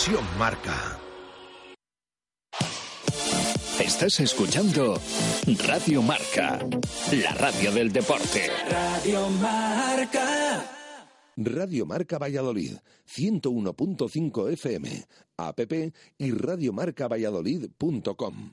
Conexión Marca. Estás escuchando Radio Marca, la radio del deporte. Radio Marca. Radio Marca Valladolid, 101.5 FM, app y radiomarcavalladolid.com.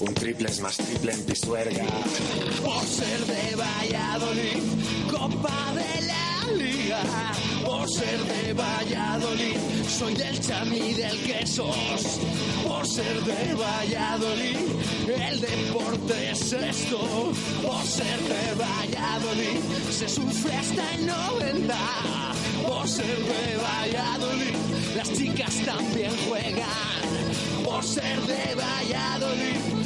Un triple es más triple en Pisuerga. Por ser de Valladolid, Copa de la Liga. Por ser de Valladolid, soy del chamí del quesos. Por ser de Valladolid, el deporte es esto. Por ser de Valladolid, se sufre hasta el 90. Por ser de Valladolid, las chicas también juegan. Por ser de Valladolid,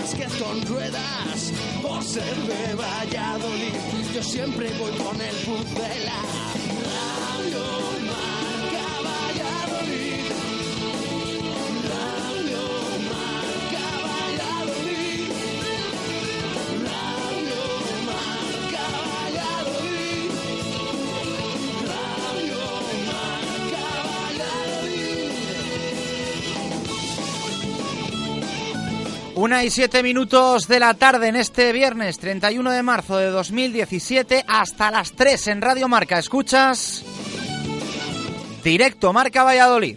básquet con ruedas. Por ser de Valladolid, yo siempre voy con el Pucela. Una y siete minutos de la tarde en este viernes 31 de marzo de 2017 hasta las 3 en Radio Marca. Escuchas Directo Marca Valladolid.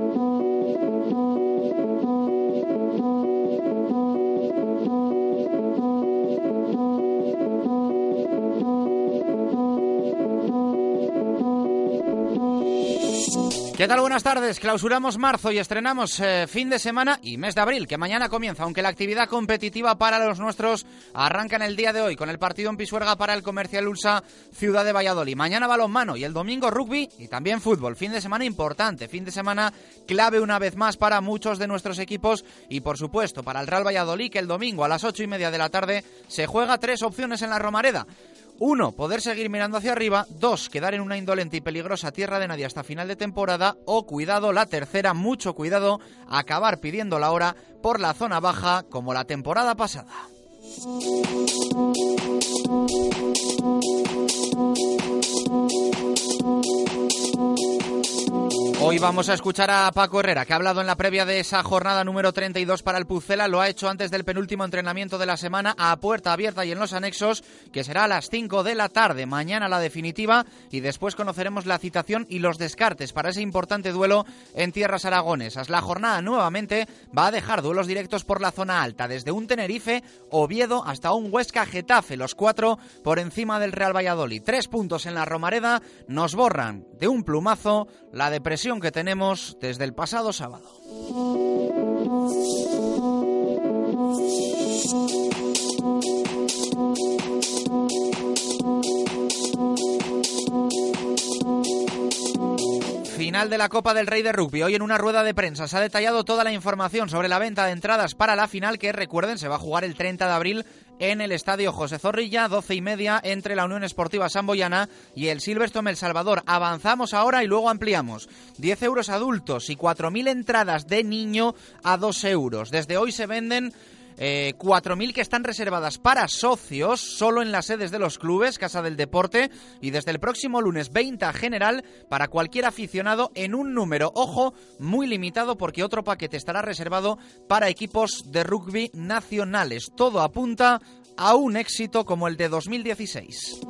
¿Qué tal? Buenas tardes. Clausuramos marzo y estrenamos eh, fin de semana y mes de abril, que mañana comienza, aunque la actividad competitiva para los nuestros arranca en el día de hoy con el partido en Pisuerga para el Comercial Ulsa Ciudad de Valladolid. Mañana balonmano y el domingo rugby y también fútbol. Fin de semana importante, fin de semana clave una vez más para muchos de nuestros equipos y por supuesto para el Real Valladolid que el domingo a las ocho y media de la tarde se juega tres opciones en la Romareda. Uno, poder seguir mirando hacia arriba. Dos, quedar en una indolente y peligrosa tierra de nadie hasta final de temporada. O, cuidado, la tercera, mucho cuidado, acabar pidiendo la hora por la zona baja como la temporada pasada. Hoy vamos a escuchar a Paco Herrera, que ha hablado en la previa de esa jornada número 32 para el Pucela. Lo ha hecho antes del penúltimo entrenamiento de la semana a puerta abierta y en los anexos, que será a las 5 de la tarde. Mañana la definitiva y después conoceremos la citación y los descartes para ese importante duelo en tierras aragonesas. La jornada nuevamente va a dejar duelos directos por la zona alta, desde un Tenerife, Oviedo hasta un Huesca Getafe, los cuatro por encima del Real Valladolid. Tres puntos en la Romareda nos borran de un plumazo la depresión que tenemos desde el pasado sábado. Final de la Copa del Rey de Rugby. Hoy en una rueda de prensa se ha detallado toda la información sobre la venta de entradas para la final que recuerden se va a jugar el 30 de abril en el Estadio José Zorrilla, 12 y media entre la Unión Esportiva Samboyana y el Silverstone El Salvador. Avanzamos ahora y luego ampliamos. 10 euros adultos y 4.000 entradas de niño a 2 euros. Desde hoy se venden eh, 4.000 que están reservadas para socios solo en las sedes de los clubes, Casa del Deporte, y desde el próximo lunes 20 general para cualquier aficionado en un número, ojo, muy limitado porque otro paquete estará reservado para equipos de rugby nacionales. Todo apunta a un éxito como el de 2016.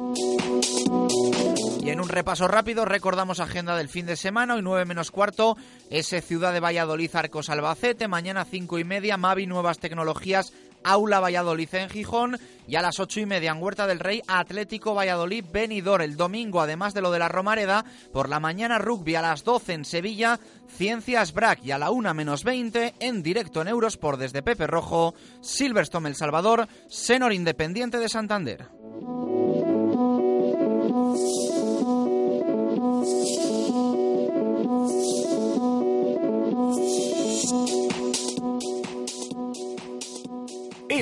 Y en un repaso rápido recordamos agenda del fin de semana, hoy 9 menos cuarto, ese Ciudad de Valladolid Arcos Albacete, mañana 5 y media, Mavi Nuevas Tecnologías Aula Valladolid en Gijón. Y a las ocho y media en Huerta del Rey Atlético Valladolid Benidorm. El domingo, además de lo de la Romareda, por la mañana rugby a las 12 en Sevilla, Ciencias Brac. Y a la una menos 20 en directo en Eurosport desde Pepe Rojo, Silverstone El Salvador, Senor Independiente de Santander.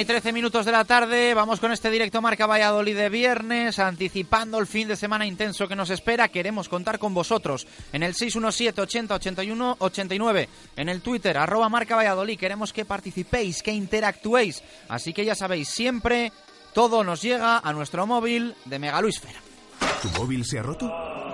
Y trece minutos de la tarde, vamos con este directo Marca Valladolid de viernes, anticipando el fin de semana intenso que nos espera. Queremos contar con vosotros en el 617 80 81 89, en el Twitter, arroba Marca Valladolid. Queremos que participéis, que interactuéis. Así que ya sabéis, siempre todo nos llega a nuestro móvil de Megaluisfer. ¿Tu móvil se ha roto?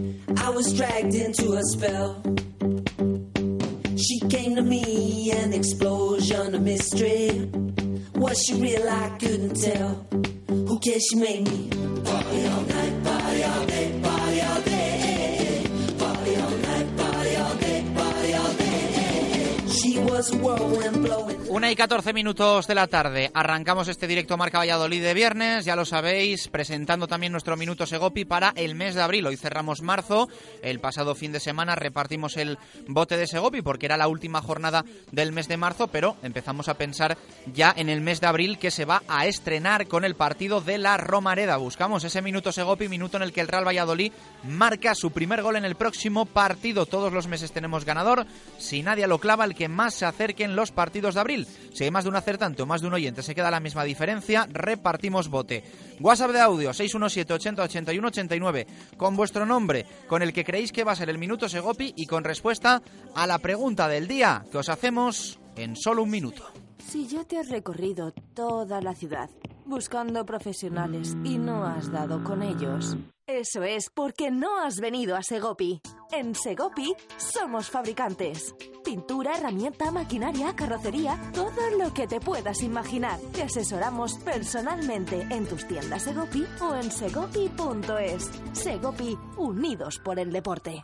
I was dragged into a spell. She came to me, an explosion of mystery. Was she real? I couldn't tell. Who cares? She made me party all night, party all day, party all day. Una y 14 minutos de la tarde. Arrancamos este directo Marca Valladolid de viernes, ya lo sabéis, presentando también nuestro minuto Segopi para el mes de abril. Hoy cerramos marzo. El pasado fin de semana repartimos el bote de Segopi porque era la última jornada del mes de marzo, pero empezamos a pensar ya en el mes de abril que se va a estrenar con el partido de la Romareda. Buscamos ese minuto Segopi, minuto en el que el Real Valladolid marca su primer gol en el próximo partido. Todos los meses tenemos ganador. Si nadie lo clava, el que más se acerque en los partidos de abril. Si hay más de un acertante o más de un oyente, se queda la misma diferencia, repartimos bote. WhatsApp de audio 617 80 81 89 con vuestro nombre, con el que creéis que va a ser el minuto Segopi y con respuesta a la pregunta del día que os hacemos en solo un minuto. Si ya te has recorrido toda la ciudad buscando profesionales y no has dado con ellos. Eso es porque no has venido a Segopi. En Segopi somos fabricantes. Pintura, herramienta, maquinaria, carrocería, todo lo que te puedas imaginar. Te asesoramos personalmente en tus tiendas Segopi o en segopi.es. Segopi, unidos por el deporte.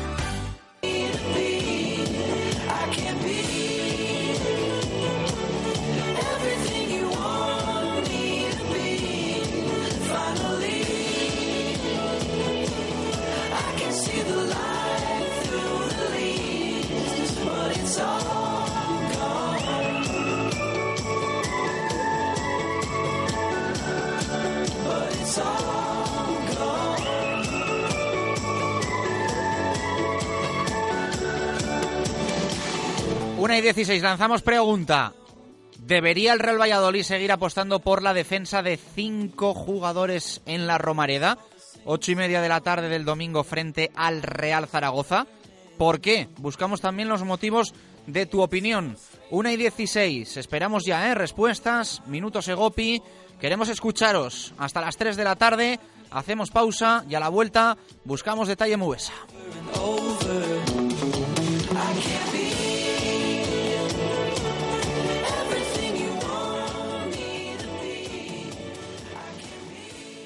Y 16, lanzamos pregunta. ¿Debería el Real Valladolid seguir apostando por la defensa de cinco jugadores en la Romareda? Ocho y media de la tarde del domingo frente al Real Zaragoza. ¿Por qué? Buscamos también los motivos de tu opinión. Una y 16, esperamos ya, ¿eh? Respuestas, minutos Egopi. Queremos escucharos hasta las 3 de la tarde. Hacemos pausa y a la vuelta buscamos detalle Mubesa.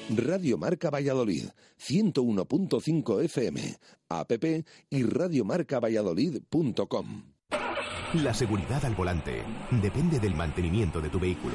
Radio Marca Valladolid, 101.5 FM, app y radiomarcavalladolid.com. La seguridad al volante depende del mantenimiento de tu vehículo.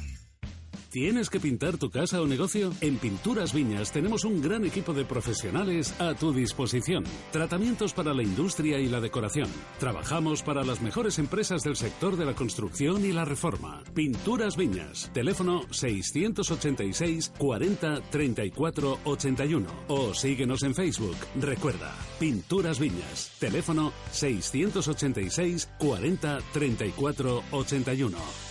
¿Tienes que pintar tu casa o negocio? En Pinturas Viñas tenemos un gran equipo de profesionales a tu disposición. Tratamientos para la industria y la decoración. Trabajamos para las mejores empresas del sector de la construcción y la reforma. Pinturas Viñas. Teléfono 686 40 34 81. O síguenos en Facebook. Recuerda, Pinturas Viñas. Teléfono 686 40 34 81.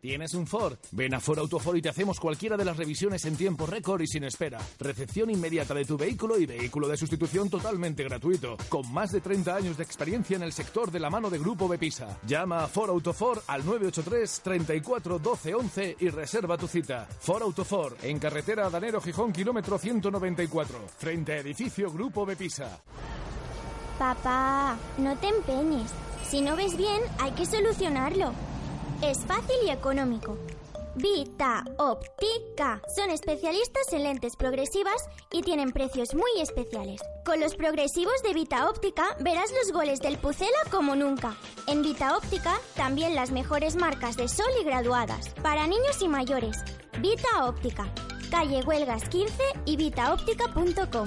¿Tienes un Ford? Ven a Ford Autofor y te hacemos cualquiera de las revisiones en tiempo récord y sin espera. Recepción inmediata de tu vehículo y vehículo de sustitución totalmente gratuito. Con más de 30 años de experiencia en el sector de la mano de Grupo Bepisa. Llama a Ford Autofor al 983 34 12 11 y reserva tu cita. Ford Autofor, en carretera Danero Gijón, kilómetro 194. Frente a edificio Grupo Bepisa. Papá, no te empeñes. Si no ves bien, hay que solucionarlo. Es fácil y económico. Vita Óptica. Son especialistas en lentes progresivas y tienen precios muy especiales. Con los progresivos de Vita Óptica verás los goles del Pucela como nunca. En Vita Óptica también las mejores marcas de sol y graduadas. Para niños y mayores. Vita Óptica. Calle Huelgas 15 y vitaóptica.com.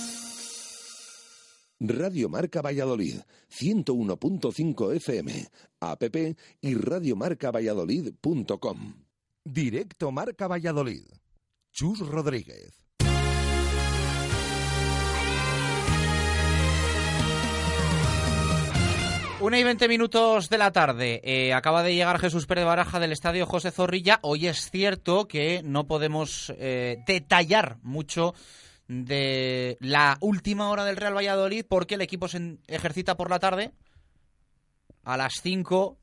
Radio Marca Valladolid, 101.5 FM, app y radiomarcavalladolid.com. Directo Marca Valladolid. Chus Rodríguez. Una y veinte minutos de la tarde. Eh, acaba de llegar Jesús Pérez Baraja del Estadio José Zorrilla. Hoy es cierto que no podemos eh, detallar mucho de la última hora del Real Valladolid porque el equipo se ejercita por la tarde a las 5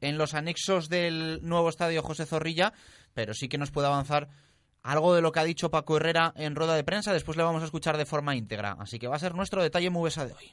en los anexos del nuevo estadio José Zorrilla, pero sí que nos puede avanzar algo de lo que ha dicho Paco Herrera en rueda de prensa, después le vamos a escuchar de forma íntegra, así que va a ser nuestro detalle Mubesa de hoy.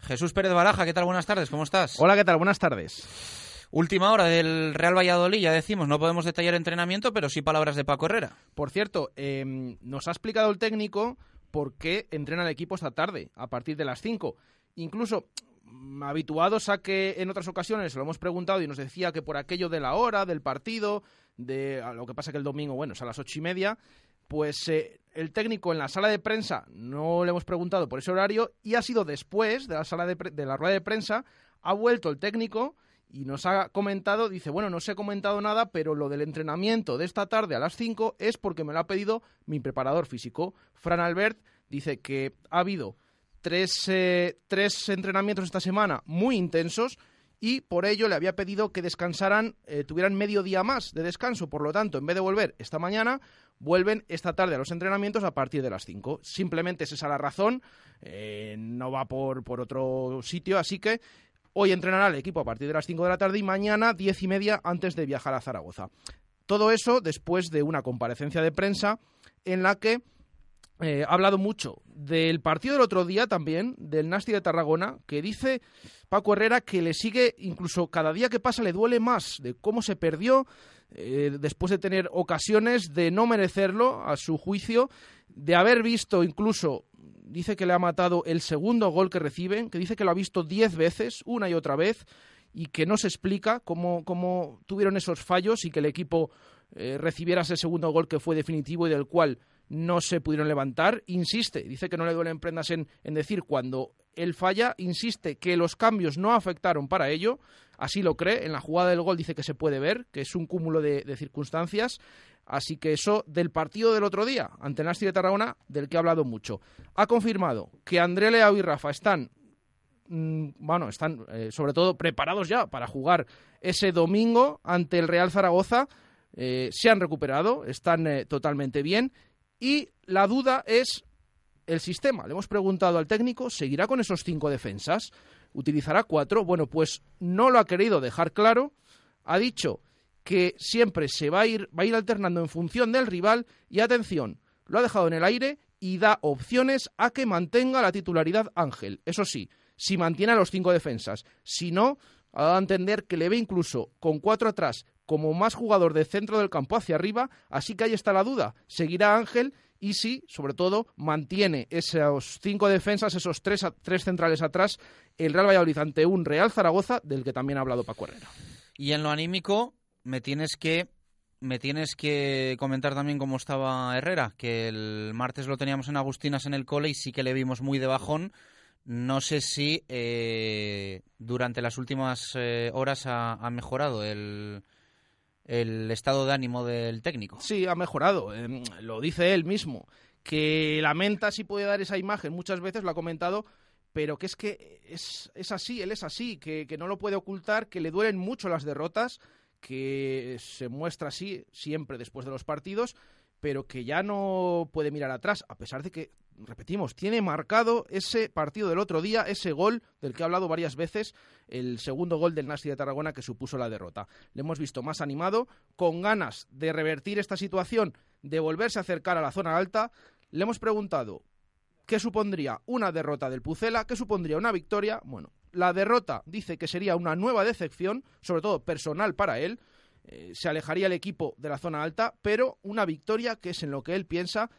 Jesús Pérez Baraja, ¿qué tal? Buenas tardes, ¿cómo estás? Hola, ¿qué tal? Buenas tardes. Última hora del Real Valladolid, ya decimos, no podemos detallar entrenamiento, pero sí palabras de Paco Herrera. Por cierto, eh, nos ha explicado el técnico por qué entrena el equipo esta tarde, a partir de las 5. Incluso mm, habituados a que en otras ocasiones lo hemos preguntado y nos decía que por aquello de la hora, del partido, de lo que pasa que el domingo, bueno, es a las ocho y media, pues eh, el técnico en la sala de prensa no le hemos preguntado por ese horario y ha sido después de la sala de, de la rueda de prensa ha vuelto el técnico y nos ha comentado, dice, bueno, no se ha comentado nada, pero lo del entrenamiento de esta tarde a las 5 es porque me lo ha pedido mi preparador físico. Fran Albert dice que ha habido tres, eh, tres entrenamientos esta semana muy intensos y por ello le había pedido que descansaran, eh, tuvieran medio día más de descanso. Por lo tanto, en vez de volver esta mañana, vuelven esta tarde a los entrenamientos a partir de las 5. Simplemente es esa la razón, eh, no va por, por otro sitio, así que hoy entrenará el equipo a partir de las 5 de la tarde y mañana 10 y media antes de viajar a Zaragoza. Todo eso después de una comparecencia de prensa en la que eh, ha hablado mucho del partido del otro día también, del Nasti de Tarragona, que dice Paco Herrera que le sigue, incluso cada día que pasa le duele más de cómo se perdió, eh, después de tener ocasiones de no merecerlo, a su juicio, de haber visto incluso, dice que le ha matado el segundo gol que reciben, que dice que lo ha visto diez veces, una y otra vez, y que no se explica cómo, cómo tuvieron esos fallos y que el equipo eh, recibiera ese segundo gol que fue definitivo y del cual no se pudieron levantar. Insiste, dice que no le duelen prendas en, en decir cuando él falla, insiste que los cambios no afectaron para ello, así lo cree, en la jugada del gol dice que se puede ver, que es un cúmulo de, circunstancias, así que eso del partido del otro día, ante Nasti de Tarragona, del que ha hablado mucho. Ha confirmado que André Leao y Rafa están, mm, bueno, están eh, sobre todo preparados ya para jugar ese domingo ante el Real Zaragoza, eh, se han recuperado, están eh, totalmente bien, y la duda es el sistema. Le hemos preguntado al técnico, ¿seguirá con esos cinco defensas? utilizará cuatro. Bueno, pues no lo ha querido dejar claro. Ha dicho que siempre se va a ir, va a ir alternando en función del rival y atención, lo ha dejado en el aire y da opciones a que mantenga la titularidad Ángel. Eso sí, si mantiene a los cinco defensas. Si no, ha dado a entender que le ve incluso con cuatro atrás como más jugador de centro del campo hacia arriba, así que ahí está la duda. ¿Seguirá Ángel? Y si, sobre todo, mantiene esos cinco defensas, esos tres, tres centrales atrás, el Real Valladolid ante un Real Zaragoza, del que también ha hablado Paco Herrera. Y en lo anímico, me tienes que me tienes que comentar también cómo estaba Herrera, que el martes lo teníamos en Agustinas en el cole y sí que le vimos muy de bajón. No sé si eh, durante las últimas eh, horas ha, ha mejorado el, el estado de ánimo del técnico. Sí, ha mejorado. Eh, lo dice él mismo. Que lamenta si puede dar esa imagen, muchas veces lo ha comentado, pero que es que es, es así, él es así, que, que, no lo puede ocultar, que le duelen mucho las derrotas, que se muestra así siempre después de los partidos, pero que ya no puede mirar atrás, a pesar de que, repetimos, tiene marcado ese partido del otro día, ese gol del que ha hablado varias veces, el segundo gol del Nasti de Tarragona que supuso la derrota. Le hemos visto más animado, con ganas de revertir esta situación, de volverse a acercar a la zona alta. Le hemos preguntado qué supondría una derrota del Pucela, qué supondría una victoria. Bueno, la derrota dice que sería una nueva decepción, sobre todo personal para él. Eh, se alejaría el equipo de la zona alta, pero una victoria que es en lo que él piensa,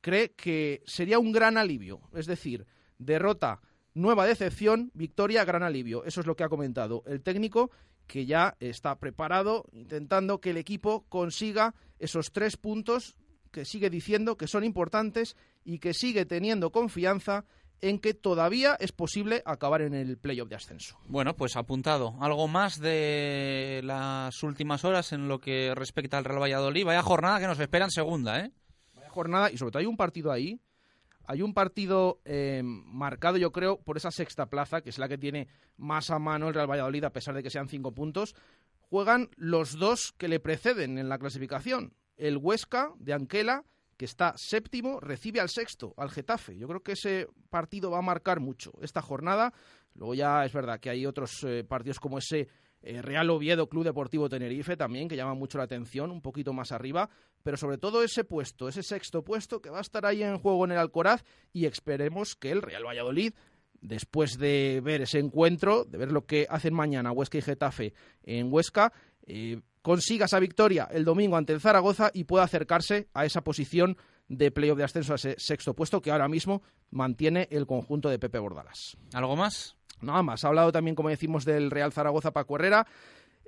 cree que sería un gran alivio. Es decir, derrota, nueva decepción, victoria, gran alivio. Eso es lo que ha comentado el técnico, que ya está preparado, intentando que el equipo consiga esos tres puntos que sigue diciendo que son importantes y que sigue teniendo confianza en que todavía es posible acabar en el playoff de ascenso. Bueno, pues apuntado. Algo más de las últimas horas en lo que respecta al Real Valladolid. Vaya jornada que nos espera en segunda, ¿eh? Y sobre todo hay un partido ahí. Hay un partido eh, marcado, yo creo, por esa sexta plaza, que es la que tiene más a mano el Real Valladolid, a pesar de que sean cinco puntos. Juegan los dos que le preceden en la clasificación. El Huesca de Anquela que está séptimo, recibe al sexto, al Getafe. Yo creo que ese partido va a marcar mucho esta jornada. Luego ya es verdad que hay otros eh, partidos como ese eh, Real Oviedo Club Deportivo Tenerife también, que llama mucho la atención, un poquito más arriba, pero sobre todo ese puesto, ese sexto puesto que va a estar ahí en juego en el Alcoraz y esperemos que el Real Valladolid después de ver ese encuentro, de ver lo que hacen mañana Huesca y Getafe en Huesca, eh, consiga esa victoria el domingo ante el Zaragoza y pueda acercarse a esa posición de playoff de ascenso a ese sexto puesto que ahora mismo mantiene el conjunto de Pepe Bordalas. ¿Algo más? Nada más. Ha hablado también, como decimos, del Real Zaragoza Paco Herrera.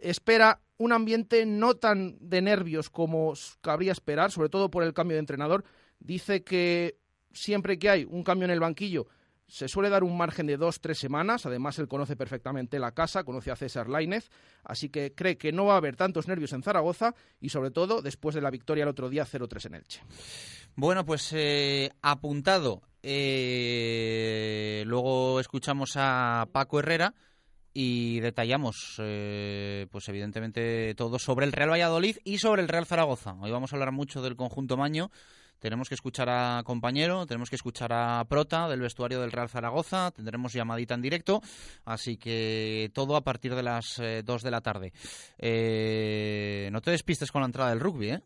Espera un ambiente no tan de nervios como cabría esperar, sobre todo por el cambio de entrenador. Dice que siempre que hay un cambio en el banquillo se suele dar un margen de dos, tres semanas. Además, él conoce perfectamente la casa, conoce a César Lainez, así que cree que no va a haber tantos nervios en Zaragoza y, sobre todo, después de la victoria el otro día 0-3 en Elche. Bueno, pues eh, apuntado. Eh, luego escuchamos a Paco Herrera y detallamos, eh, pues evidentemente, todo sobre el Real Valladolid y sobre el Real Zaragoza. Hoy vamos a hablar mucho del conjunto Maño tenemos que escuchar a compañero, tenemos que escuchar a Prota del vestuario del Real Zaragoza, tendremos llamadita en directo, así que todo a partir de las 2 eh, de la tarde. Eh, no te despistes con la entrada del rugby, ¿eh?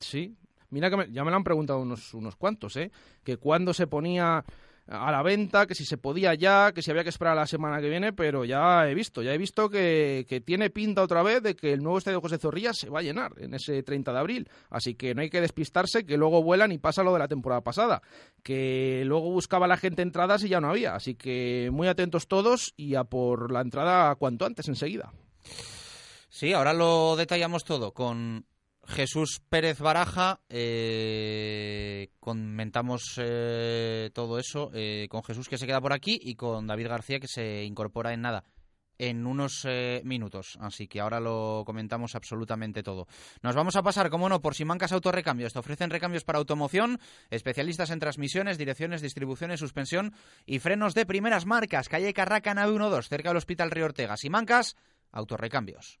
Sí, mira que ya me lo han preguntado unos, unos cuantos, ¿eh? Que cuando se ponía a la venta, que si se podía ya, que si había que esperar a la semana que viene, pero ya he visto, ya he visto que, que, tiene pinta otra vez de que el nuevo estadio José Zorrilla se va a llenar en ese 30 de abril. Así que no hay que despistarse, que luego vuelan y pasa lo de la temporada pasada, que luego buscaba la gente entradas y ya no había. Así que muy atentos todos y a por la entrada cuanto antes, enseguida. Sí, ahora lo detallamos todo con Jesús Pérez Baraja, eh, comentamos eh, todo eso eh, con Jesús que se queda por aquí y con David García que se incorpora en nada, en unos minutos. Así que ahora lo comentamos absolutamente todo. Nos vamos a pasar, como no, por Simancas Autorrecambios. Te ofrecen recambios para automoción, especialistas en transmisiones, direcciones, distribuciones, suspensión y frenos de primeras marcas. Calle Carraca, nave 12, cerca del Hospital Río Ortega. Simancas Autorrecambios.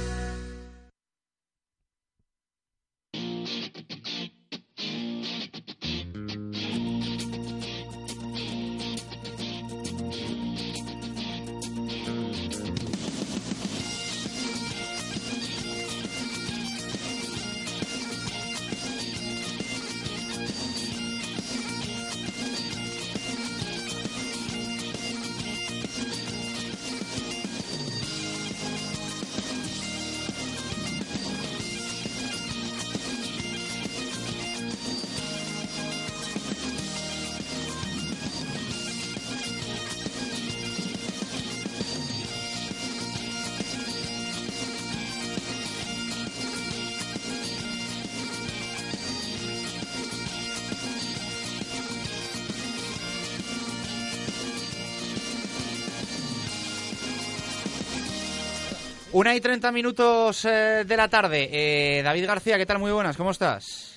Una y treinta minutos eh, de la tarde. Eh, David García, ¿qué tal? Muy buenas, ¿cómo estás?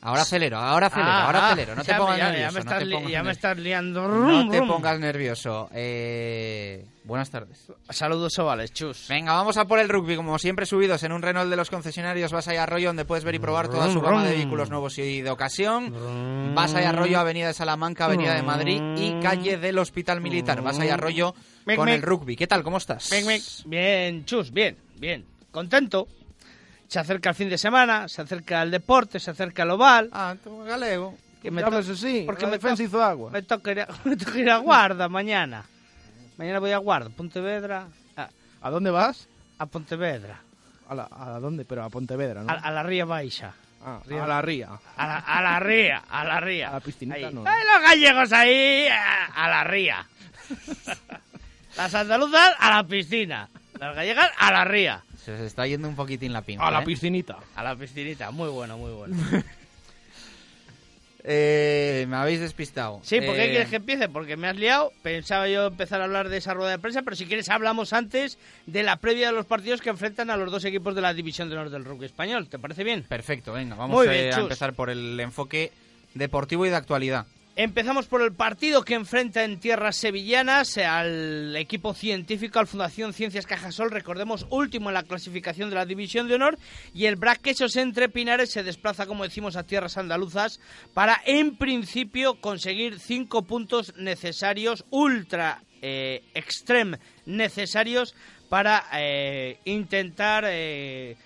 Ahora acelero, ahora acelero, Ah, ahora ah, acelero. No te ya pongas ya- ya nervioso. me no te pongas ya me estás liando. No te pongas nervioso. Eh, buenas tardes. Saludos ovales, chus. Venga, vamos a por el rugby. Como siempre, subidos en un Renault de los concesionarios Vas a Arroyo, donde puedes ver y probar toda su gama de vehículos nuevos y de ocasión. Vas a Arroyo, Avenida de Salamanca, Avenida de Madrid y calle del Hospital Militar. Vas a Arroyo con el rugby. ¿Qué tal? ¿Cómo estás? Bien, chus, bien, bien. Contento. Se acerca el fin de semana, se acerca el deporte, se acerca el oval. Ah, tú galego. Que me hablas así, porque la me defensa hizo agua. Me toca ir a, me toca ir a Guarda mañana. Mañana voy a Guarda, Pontevedra. A, ¿A dónde vas? a Pontevedra. ¿A, la- a dónde? Pero a Pontevedra, ¿no? A, a la Ría Baixa. Ah, a la ría. A la, a la ría, a la ría. A la piscinita, Ahí. no. ¡Ay, los gallegos ahí! A, a la ría. Las andaluzas a la piscina. Las gallegas a la ría. Se os está yendo un poquitín la pinza. A la ¿eh? piscinita. A la piscinita. Muy bueno, muy bueno. Eh, me habéis despistado. Sí, ¿por qué Eh, quieres que empiece? Porque me has liado. Pensaba yo empezar a hablar de esa rueda de prensa, pero si quieres hablamos antes de la previa de los partidos que enfrentan a los dos equipos de la División de Honor del Rugby Español. ¿Te parece bien? Perfecto, venga, vamos Muy bien, a empezar por el enfoque deportivo y de actualidad. Empezamos por el partido que enfrenta en tierras sevillanas al equipo científico, al Fundación Ciencias Cajasol, recordemos, último en la clasificación de la División de Honor, y el Braquesos entre Pinares se desplaza, como decimos, a tierras andaluzas para, en principio, conseguir cinco puntos necesarios, ultra eh, necesarios, para eh, intentar eh,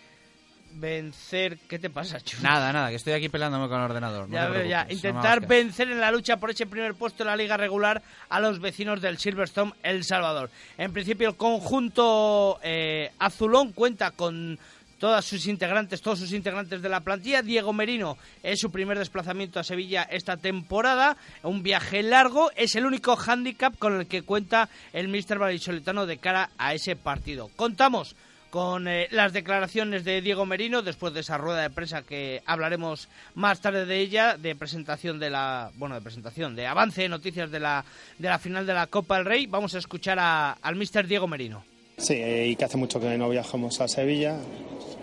vencer... ¿Qué te pasa, Chus? Nada, nada, que estoy aquí peleándome con el ordenador. no Ya te ya. no Intentar vencer en la lucha por ese primer puesto en la liga regular a los vecinos del Silverstone El Salvador. En principio, el conjunto eh, azulón cuenta con todas sus integrantes, todos sus integrantes de la plantilla. Diego Merino es su primer desplazamiento a Sevilla esta temporada. Un viaje largo. Es el único hándicap con el que cuenta el míster vallisoletano de cara a ese partido. Contamos con eh, las declaraciones de Diego Merino después de esa rueda de prensa que hablaremos más tarde de ella, de presentación de la, bueno, de presentación, de avance noticias de la, de la final de la Copa del Rey. Vamos a escuchar a- al míster Diego Merino. Sí, eh, y que hace mucho que no viajamos a Sevilla.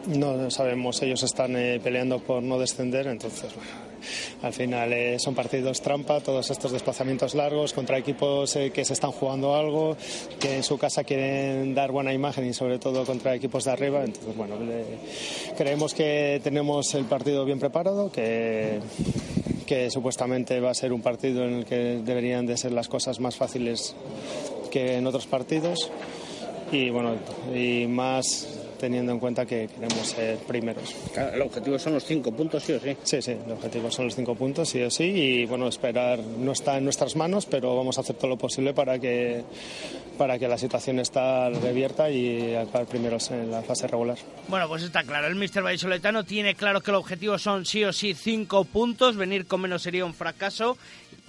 No sabemos, ellos están eh, peleando por no descender, entonces, al final eh, son partidos trampa, todos estos desplazamientos largos contra equipos eh, que se están jugando algo, que en su casa quieren dar buena imagen y sobre todo contra equipos de arriba. Entonces, bueno, creemos que tenemos el partido bien preparado, que que supuestamente va a ser un partido en el que deberían de ser las cosas más fáciles que en otros partidos y bueno y más teniendo en cuenta que queremos ser primeros. el objetivo son los cinco puntos, sí o sí. Sí, sí, el objetivo son los cinco puntos, sí o sí, y bueno, esperar no está en nuestras manos, pero vamos a hacer todo lo posible para que, para que la situación está revierta y acabar primeros en la fase regular. Bueno, pues está claro, el Mister Vallisoletano tiene claro que el objetivo son sí o sí cinco puntos, venir con menos sería un fracaso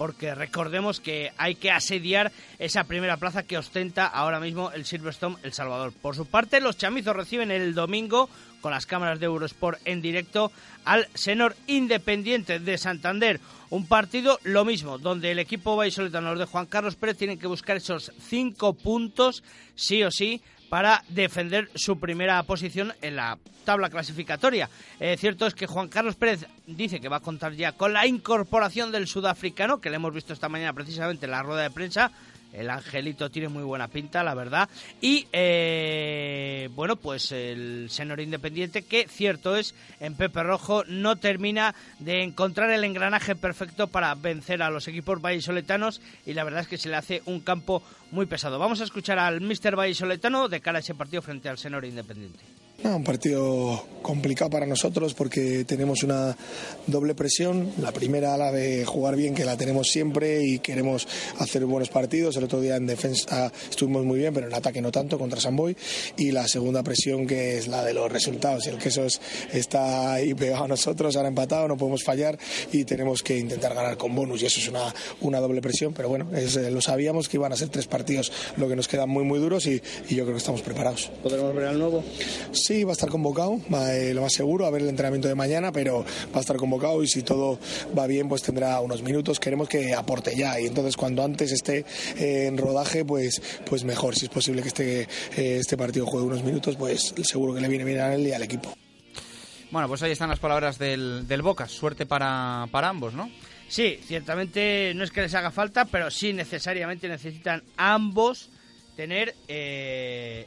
porque recordemos que hay que asediar esa primera plaza que ostenta ahora mismo el Silverstone El Salvador. Por su parte, los chamizos reciben el domingo con las cámaras de Eurosport en directo al Senor Independiente de Santander. Un partido lo mismo, donde el equipo vallisoletano de Juan Carlos Pérez tienen que buscar esos cinco puntos, sí o sí, para defender su primera posición en la tabla clasificatoria. Eh, cierto es que Juan Carlos Pérez dice que va a contar ya con la incorporación del sudafricano, que le hemos visto esta mañana precisamente en la rueda de prensa, el Angelito tiene muy buena pinta, la verdad. Y eh, bueno, pues el senor independiente, que cierto es, en Pepe Rojo no termina de encontrar el engranaje perfecto para vencer a los equipos vallisoletanos y la verdad es que se le hace un campo muy pesado. Vamos a escuchar al Mister Vallisoletano de cara a ese partido frente al senor independiente un partido complicado para nosotros porque tenemos una doble presión. La primera, la de jugar bien, que la tenemos siempre y queremos hacer buenos partidos. El otro día en defensa estuvimos muy bien, pero en ataque no tanto contra Samboy. Y la segunda presión, que es la de los resultados. El queso está ahí pegado a nosotros, ahora empatado, no podemos fallar y tenemos que intentar ganar con bonus. Y eso es una, una doble presión, pero bueno, eh, lo sabíamos que iban a ser tres partidos lo que nos quedan muy, muy duros y, y yo creo que estamos preparados. ¿Podremos ver al nuevo? Sí, va a estar convocado, eh, lo más seguro, a ver el entrenamiento de mañana, pero va a estar convocado y si todo va bien, pues tendrá unos minutos. Queremos que aporte ya y entonces cuando antes esté eh, en rodaje, pues, pues mejor. Si es posible que este, eh, este partido juegue unos minutos, pues seguro que le viene bien a él y al equipo. Bueno, pues ahí están las palabras del, del Boca. Suerte para, para ambos, ¿no? Sí, ciertamente no es que les haga falta, pero sí necesariamente necesitan ambos tener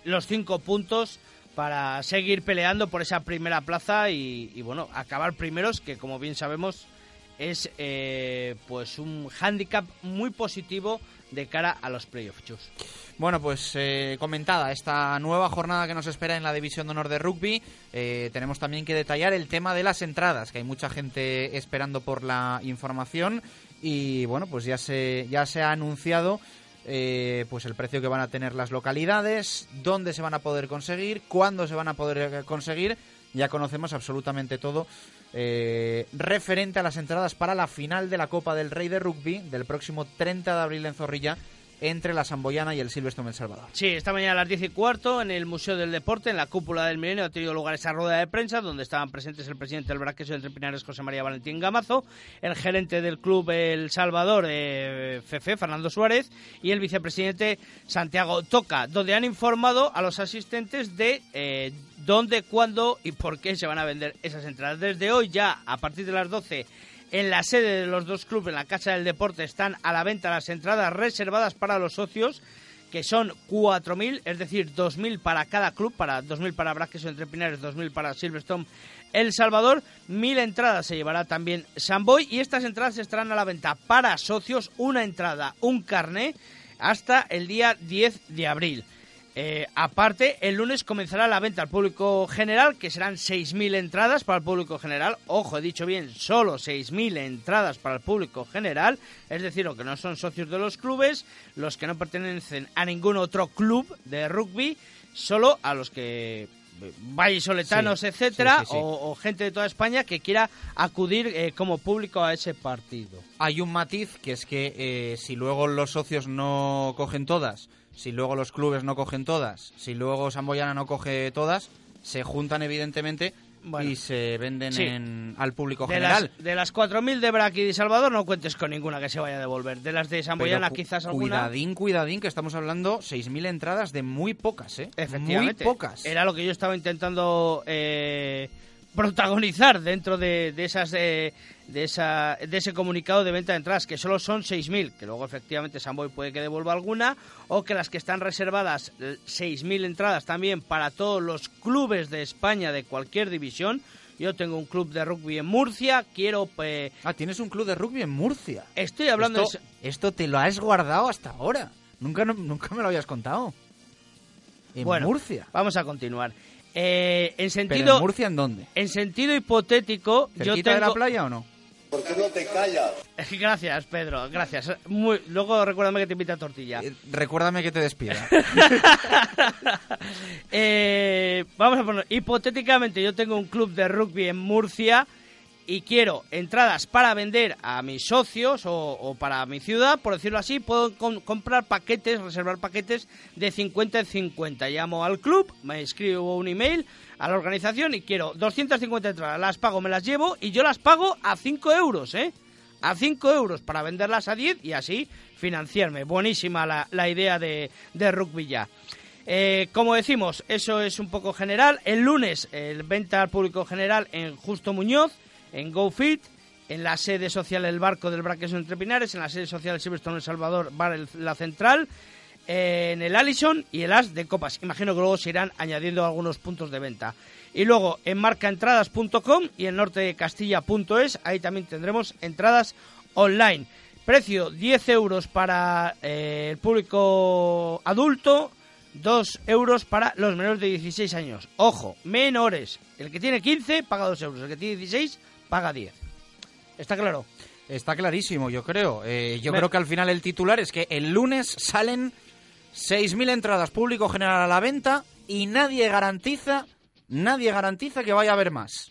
los cinco puntos para seguir peleando por esa primera plaza y, bueno, acabar primeros, que como bien sabemos es eh, pues un hándicap muy positivo de cara a los playoffs. Bueno, pues eh, comentada esta nueva jornada que nos espera en la División de Honor de Rugby, eh, tenemos también que detallar el tema de las entradas, que hay mucha gente esperando por la información y bueno, pues ya se, ya se ha anunciado eh, pues el precio que van a tener las localidades, dónde se van a poder conseguir, cuándo se van a poder eh, conseguir. Ya conocemos absolutamente todo eh, referente a las entradas para la final de la Copa del Rey de Rugby del próximo 30 de abril en Zorrilla entre la Samboyana y el Silvestre El Salvador. Sí, esta mañana a las 10 y cuarto en el Museo del Deporte, en la cúpula del Milenio, ha tenido lugar esa rueda de prensa donde estaban presentes el presidente del Braqueso de Entre José María Valentín Gamazo, el gerente del club El Salvador, eh, Fefe, Fernando Suárez, y el vicepresidente Santiago Toca, donde han informado a los asistentes de eh, dónde, cuándo y por qué se van a vender esas entradas. Desde hoy ya, a partir de las 12 en la sede de los dos clubes, en la Casa del Deporte, están a la venta las entradas reservadas para los socios, que son 4.000, es decir, 2.000 para cada club, para 2.000 para Braques o Entre Pinares, 2.000 para Silverstone El Salvador. 1.000 entradas se llevará también Samboy y estas entradas estarán a la venta para socios, una entrada, un carné, hasta el día 10 de abril. Eh, aparte, el lunes comenzará la venta al público general, que serán 6.000 entradas para el público general. Ojo, he dicho bien, solo 6.000 entradas para el público general. Es decir, los que no son socios de los clubes, los que no pertenecen a ningún otro club de rugby, solo a los que vallisoletanos, etcétera, o, gente de toda España que quiera acudir eh, como público a ese partido. Hay un matiz que es que eh, si luego los socios no cogen todas si luego los clubes no cogen todas, si luego Samboyana no coge todas, se juntan evidentemente y se venden en, al público general. de las 4.000 de Brac y de Salvador no cuentes con ninguna que se vaya a devolver. De las de Samboyana quizás alguna... Cuidadín, cuidadín, que estamos hablando 6.000 entradas de muy pocas, ¿eh? Efectivamente. Muy pocas. Era lo que yo estaba intentando... Eh, protagonizar dentro de, de esas de, esa, de ese comunicado de venta de entradas, que solo son 6.000, que luego efectivamente Samboy puede que devuelva alguna, o que las que están reservadas, 6.000 entradas también para todos los clubes de España de cualquier división. Yo tengo un club de rugby en Murcia, quiero... Eh, ah, tienes un club de rugby en Murcia. Estoy hablando esto, Esto te lo has guardado hasta ahora. Nunca, nunca me lo habías contado. En bueno, Murcia. Vamos a continuar. Eh, en ¿Pero sentido, en Murcia en dónde? en sentido hipotético, yo ¿Cerquita tengo... de la playa o no? ¿Por qué no te callas? Gracias, Pedro, gracias. Muy... Luego recuérdame que te invita a tortilla. Eh, Recuérdame que te despida. Eh, vamos a poner, hipotéticamente yo tengo un club de rugby en Murcia y quiero entradas para vender a mis socios o, para mi ciudad, por decirlo así, puedo com- comprar paquetes, reservar paquetes de 50 en 50. Llamo al club, me escribo un email a la organización y quiero 250 entradas, las pago, me las llevo y yo las pago a 5 euros, ¿eh? A 5 euros para venderlas a 10 y así financiarme. Buenísima la, la idea de, de rugby ya. Eh, como decimos, eso es un poco general. El lunes, el venta al público general en Justo Muñoz, en GoFit, en la sede social El Barco del Braqueso Entre Pinares, en la sede social Silverstone El Salvador, Bar La Central, en el Allison y el As de Copas. Imagino que luego se irán añadiendo algunos puntos de venta. Y luego en marcaentradas.com y en nortecastilla.es, ahí también tendremos entradas online. Precio 10 euros para eh, el público adulto, 2 euros para los menores de 16 años. Ojo, menores. El que tiene 15 paga 2 euros, el que tiene 16 paga 10. ¿Está claro? Está clarísimo, yo creo. Eh, yo Me- creo que al final el titular es que el lunes salen 6.000 entradas público general a la venta y nadie garantiza, nadie garantiza que vaya a haber más.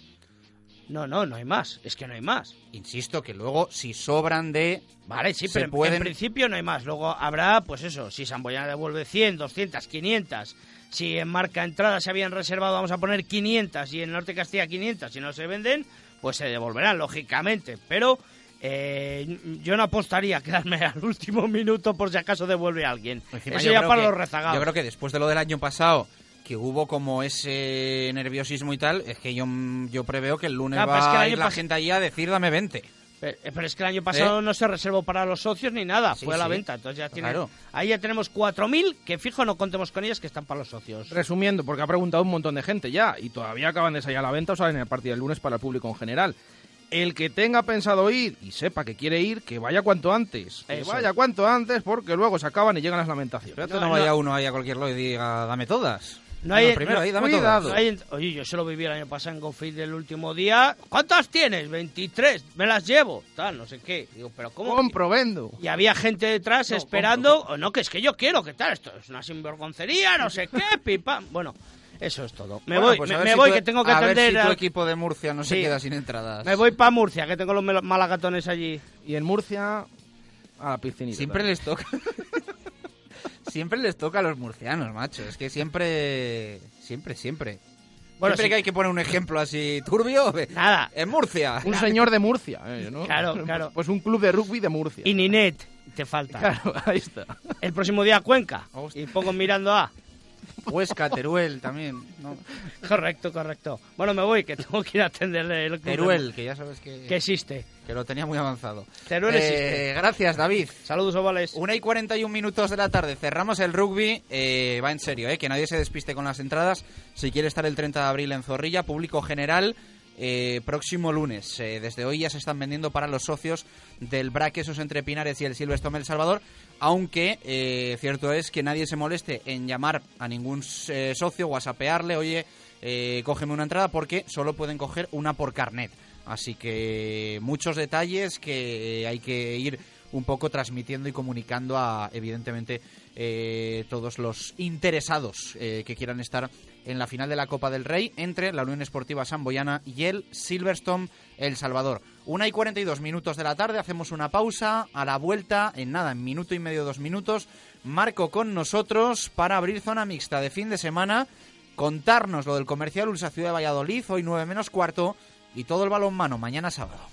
No, no, no hay más. Es que no hay más. Insisto que luego, si sobran de... Vale, sí, pero en- pueden... en principio no hay más. Luego habrá, pues eso, si Samboyana devuelve 100, 200, 500. Si en marca entrada se habían reservado, vamos a poner 500 y en Norte Castilla 500, si no se venden, pues se devolverán, lógicamente. Pero eh, yo no apostaría a quedarme al último minuto por si acaso devuelve a alguien. Encima Eso ya para que- los rezagados. Yo creo que después de lo del año pasado, que hubo como ese nerviosismo y tal, es que yo, yo preveo que el lunes Ah, pero es va que a ir la gente allí a decir dame 20. Pero, eh, pero es que el año pasado ¿Eh? no se reservó para los socios ni nada, Sí, fue a la sí. venta. Entonces ya tiene, Claro. ahí ya tenemos 4.000 que fijo no contemos con ellas que están para los socios. Resumiendo, porque ha preguntado un montón de gente ya y todavía acaban de salir a la venta o salen a partir del lunes para el público en general. El que tenga pensado ir y sepa que quiere ir, que vaya cuanto antes. Que Eso. vaya cuanto antes porque luego se acaban y llegan las lamentaciones. Pero no, vaya uno ahí a cualquier lado y diga dame todas. No hay, primero no- ahí, dame cuidado. no hay- oye, yo se lo viví el año pasado en GoFit del último día. ¿Cuántas tienes? 23. Me las llevo. Tal, no sé qué. Digo, pero ¿cómo? Compro, vendo. Y había gente detrás esperando. O no, que es que yo quiero, ¿qué tal? Esto es una sinvergoncería, no sé qué, pipa. Bueno, eso es todo. Me Bueno, voy, pues me, ver me si voy, tu- que tengo que a ver atender. si tu al- equipo de Murcia no se Sí. queda sin entradas. Me voy para Murcia, que tengo los malagatones allí. Y en Murcia, a la piscinita. Siempre les toca. siempre les toca a los murcianos, macho. Es que siempre. Siempre, siempre. Bueno, siempre sí. que hay que poner un ejemplo así turbio. Nada. En Murcia. Un señor de Murcia, eh, ¿no? Claro, claro. Pues un club de rugby de Murcia. Y Ninet, te falta. Claro, ahí está. El próximo día Cuenca. Y pongo mirando a. Huesca, Teruel también. ¿no? Correcto, correcto. Bueno, me voy, que tengo que ir a atender el Teruel, que ya sabes que. Que existe. Que lo tenía muy avanzado. Teruel Eh, existe. Gracias, David. Saludos, ovales. Una y 41 minutos de la tarde. Cerramos el rugby. Eh, va en serio, eh, que nadie se despiste con las entradas. Si quiere estar el 30 de abril en Zorrilla, público general. Eh, próximo lunes. Eh, desde hoy ya se están vendiendo para los socios del Braquesos entre Pinares y el Silvestre El Salvador. Aunque eh, cierto es que nadie se moleste en llamar a ningún eh, socio, whatsappearle, oye, eh, cógeme una entrada, porque solo pueden coger una por carnet. Así que muchos detalles que hay que ir un poco transmitiendo y comunicando a, evidentemente, eh, todos los interesados eh, que quieran estar en la final de la Copa del Rey entre la Unión Esportiva Samboyana y el Silverstone El Salvador. Una y 42 minutos de la tarde, hacemos una pausa. A la vuelta, en nada, en minuto y medio, dos minutos, Marco con nosotros para abrir zona mixta de fin de semana, contarnos lo del comercial Ulsa Ciudad de Valladolid, hoy 9 menos cuarto, y todo el balonmano mañana sábado.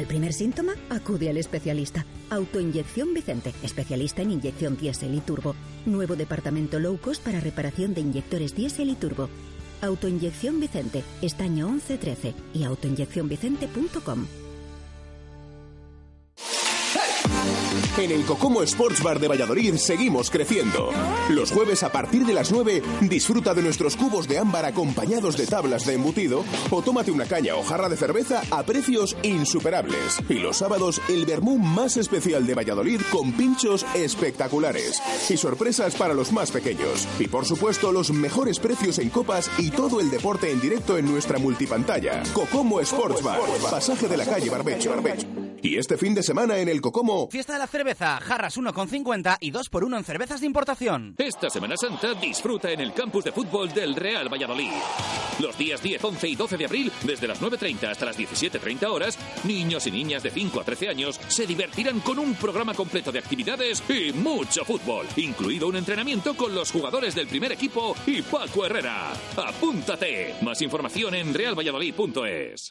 Al primer síntoma, acude al especialista. Autoinyección Vicente, especialista en inyección diésel y turbo. Nuevo departamento low cost para reparación de inyectores diésel y turbo. Autoinyección Vicente, estaño 1113 y autoinyeccionvicente.com. En el Cocomo Sports Bar de Valladolid seguimos creciendo. Los jueves a partir de las 9 disfruta de nuestros cubos de ámbar acompañados de tablas de embutido o tómate una caña o jarra de cerveza a precios insuperables. Y los sábados el vermú más especial de Valladolid con pinchos espectaculares y sorpresas para los más pequeños. Y por supuesto los mejores precios en copas y todo el deporte en directo en nuestra multipantalla. Cocomo Sports Bar, pasaje de la calle Barbecho. Y este fin de semana en el Cocomo Fiesta de la cerveza, jarras 1,50 y 2 por 1 en cervezas de importación. Esta Semana Santa disfruta en el campus de fútbol del Real Valladolid. Los días 10, 11 y 12 de abril, desde las 9.30 hasta las 17.30 horas, niños y niñas de 5 a 13 años se divertirán con un programa completo de actividades y mucho fútbol, incluido un entrenamiento con los jugadores del primer equipo y Paco Herrera. ¡Apúntate! Más información en realvalladolid.es.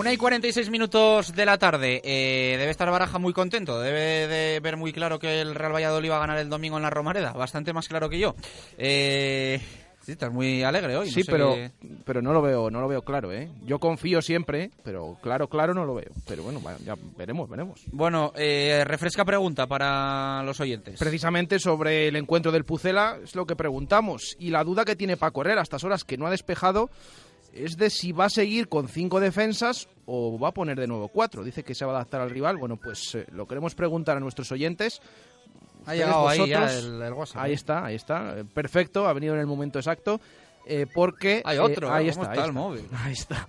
Una y 46 minutos de la tarde. Eh, debe estar Baraja muy contento. Debe de ver muy claro que el Real Valladolid va a ganar el domingo en la Romareda. Bastante más claro que yo. Eh, sí, estás muy alegre hoy. no Sí, sé pero, qué- pero no lo veo, no lo veo claro, ¿eh? Yo confío siempre, pero claro, claro no lo veo. Pero bueno, ya veremos, veremos. Bueno, eh, refresca pregunta para los oyentes. Precisamente sobre el encuentro del Pucela es lo que preguntamos. Y la duda que tiene Paco Herrera a estas horas que no ha despejado es de si va a seguir con cinco defensas o va a poner de nuevo cuatro. Dice que se va a adaptar al rival. Bueno, pues eh, lo queremos preguntar a nuestros oyentes. Ha llegado ahí ya el- el WhatsApp, Ahí ¿eh? está, ahí está. Eh, Perfecto, ha venido en el momento exacto. eh, porque Hay eh, otro, ahí ¿eh? está, ¿Cómo ahí está el está. móvil? Ahí está.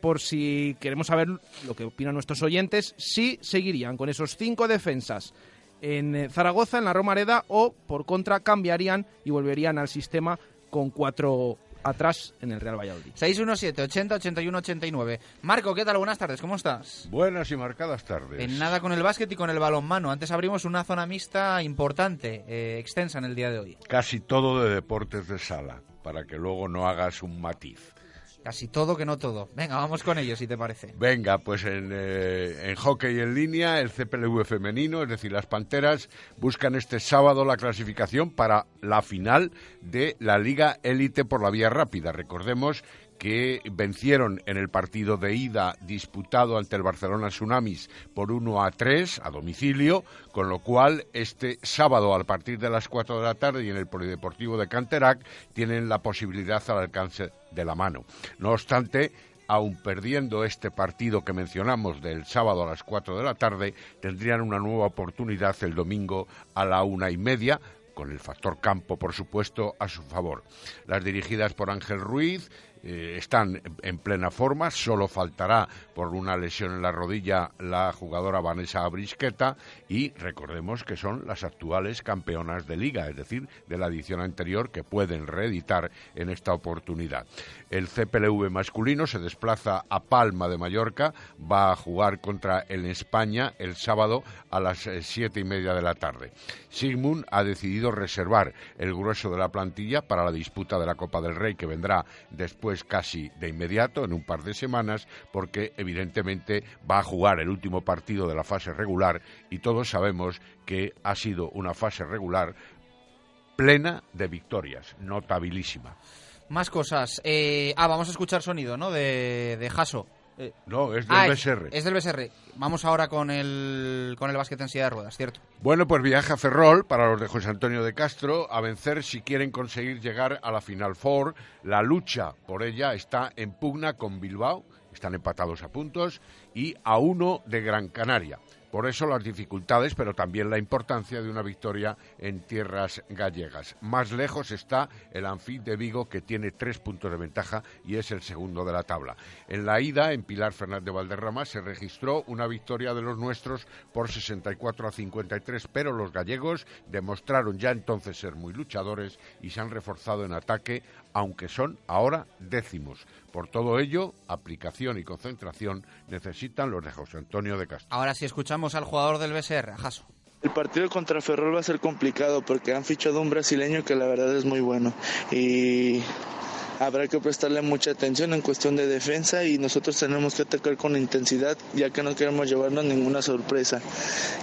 Por si queremos saber lo que opinan nuestros oyentes, si seguirían con esos cinco defensas en Zaragoza, en la Romareda, o por contra cambiarían y volverían al sistema con cuatro atrás en el Real Valladolid. 617 80 81 89. Marco, ¿qué tal? Buenas tardes, ¿cómo estás? Buenas y marcadas tardes. En nada con el básquet y con el balonmano. Antes abrimos una zona mixta importante, eh, extensa en el día de hoy. Casi todo de deportes de sala, para que luego no hagas un matiz. Casi todo que no todo. Venga, vamos con ello, si te parece. Venga, pues en, eh, en hockey en línea, el CPLV femenino, es decir, las Panteras, buscan este sábado la clasificación para la final de la Liga Élite por la vía rápida. Recordemos que vencieron en el partido de ida disputado ante el Barcelona Tsunamis por 1 a 3 a domicilio, con lo cual este sábado a partir de las 4 de la tarde y en el Polideportivo de Canterac tienen la posibilidad al alcance de la mano. No obstante, aun perdiendo este partido que mencionamos del sábado a las 4 de la tarde, tendrían una nueva oportunidad el domingo a la una y media con el factor campo, por supuesto, a su favor. Las dirigidas por Ángel Ruiz eh, están en plena forma, solo faltará por una lesión en la rodilla la jugadora Vanessa Brisqueta y recordemos que son las actuales campeonas de liga, es decir, de la edición anterior que pueden reeditar en esta oportunidad. El CPLV masculino se desplaza a Palma de Mallorca, va a jugar contra el España el sábado a las eh, siete y media de la tarde. Sigmund ha decidido reservar el grueso de la plantilla para la disputa de la Copa del Rey que vendrá después casi de inmediato, en un par de semanas, porque evidentemente va a jugar el último partido de la fase regular y todos sabemos que ha sido una fase regular plena de victorias, notabilísima. Más cosas. Eh, ah, vamos a escuchar sonido, ¿no? De, de Jaso. Eh, no, es del ah, BSR. Es, del BSR. Vamos ahora con el, con el básquet en silla de ruedas, ¿cierto? Bueno, pues viaja Ferrol para los de José Antonio de Castro a vencer si quieren conseguir llegar a la Final Four. La lucha por ella está en pugna con Bilbao, están empatados a puntos, y a uno de Gran Canaria. Por eso las dificultades, pero también la importancia de una victoria en tierras gallegas. Más lejos está el Anfit de Vigo, que tiene tres puntos de ventaja y es el segundo de la tabla. En la ida, en Pilar Fernández de Valderrama, se registró una victoria de los nuestros por 64 a 53, pero los gallegos demostraron ya entonces ser muy luchadores y se han reforzado en ataque, aunque son ahora décimos. Por todo ello, aplicación y concentración necesitan los de José Antonio de Castro. Ahora sí escuchamos al jugador del BSR, a Jaso. El partido contra Ferrol va a ser complicado porque han fichado un brasileño que la verdad es muy bueno y habrá que prestarle mucha atención en cuestión de defensa y nosotros tenemos que atacar con intensidad ya que no queremos llevarnos ninguna sorpresa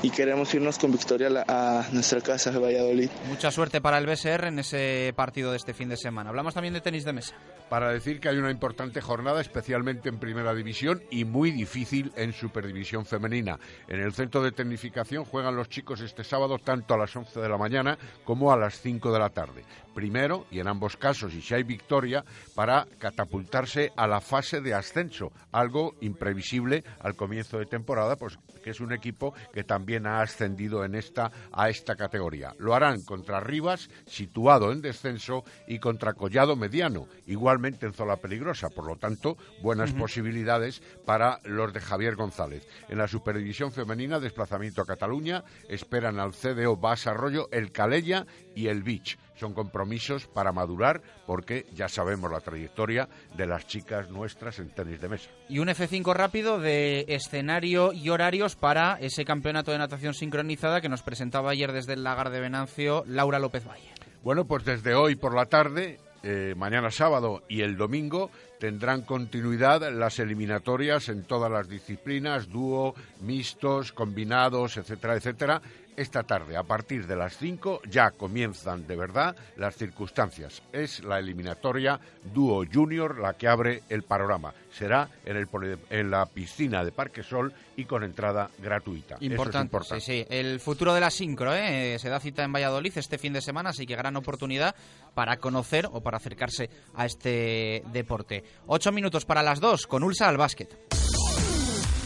y queremos irnos con victoria a, nuestra casa de Valladolid. Mucha suerte para el BSR en ese partido de este fin de semana. Hablamos también de tenis de mesa. Para decir que hay una importante jornada, especialmente en primera división y muy difícil en superdivisión femenina. En el centro de tecnificación juegan los chicos este sábado tanto a las 11 de la mañana como a las 5 de la tarde. Primero, y en ambos casos, y si hay victoria, para catapultarse a la fase de ascenso, algo imprevisible al comienzo de temporada, pues que es un equipo que también ha ascendido en esta a esta categoría. Lo harán contra Rivas, situado en descenso, y contra Collado Mediano, igualmente en zona peligrosa, por lo tanto, buenas posibilidades para los de Javier González. En la Superdivisión femenina, desplazamiento a Cataluña, esperan al CDO Bas Arroyo, el Calella y el Beach. Son compromisos para madurar porque ya sabemos la trayectoria de las chicas nuestras en tenis de mesa. Y un F5 rápido de escenario y horarios para ese campeonato de natación sincronizada que nos presentaba ayer desde el lagar de Venancio Laura López Valle. Bueno, pues desde hoy por la tarde eh, mañana sábado y el domingo tendrán continuidad las eliminatorias en todas las disciplinas, dúo, mixtos, combinados, etcétera, etcétera, esta tarde, a partir de las 5, ya comienzan de verdad las circunstancias. Es la eliminatoria dúo junior la que abre el panorama. Será en, el, en la piscina de Parque Sol y con entrada gratuita. Importante, Sí, sí. El futuro de la sincro, ¿eh? se da cita en Valladolid este fin de semana, así que gran oportunidad para conocer o para acercarse a este deporte. Ocho minutos para las dos con Ulsa al básquet.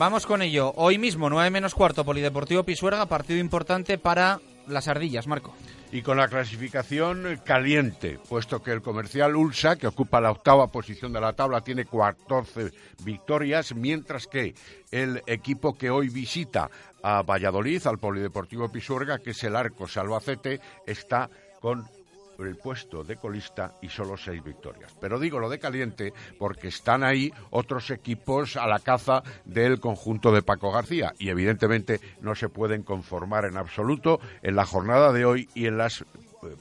Vamos con ello. Hoy mismo, 9 menos cuarto, Polideportivo Pisuerga, partido importante para las ardillas, Marco. Y con la clasificación caliente, puesto que el comercial Ulsa, que ocupa la octava posición de la tabla, tiene 14 victorias, mientras que el equipo que hoy visita a Valladolid, al Polideportivo Pisuerga, que es el Arco Salvacete, está con el puesto de colista y solo seis victorias. Pero digo lo de caliente porque están ahí otros equipos a la caza del conjunto de Paco García y evidentemente no se pueden conformar en absoluto en la jornada de hoy y en las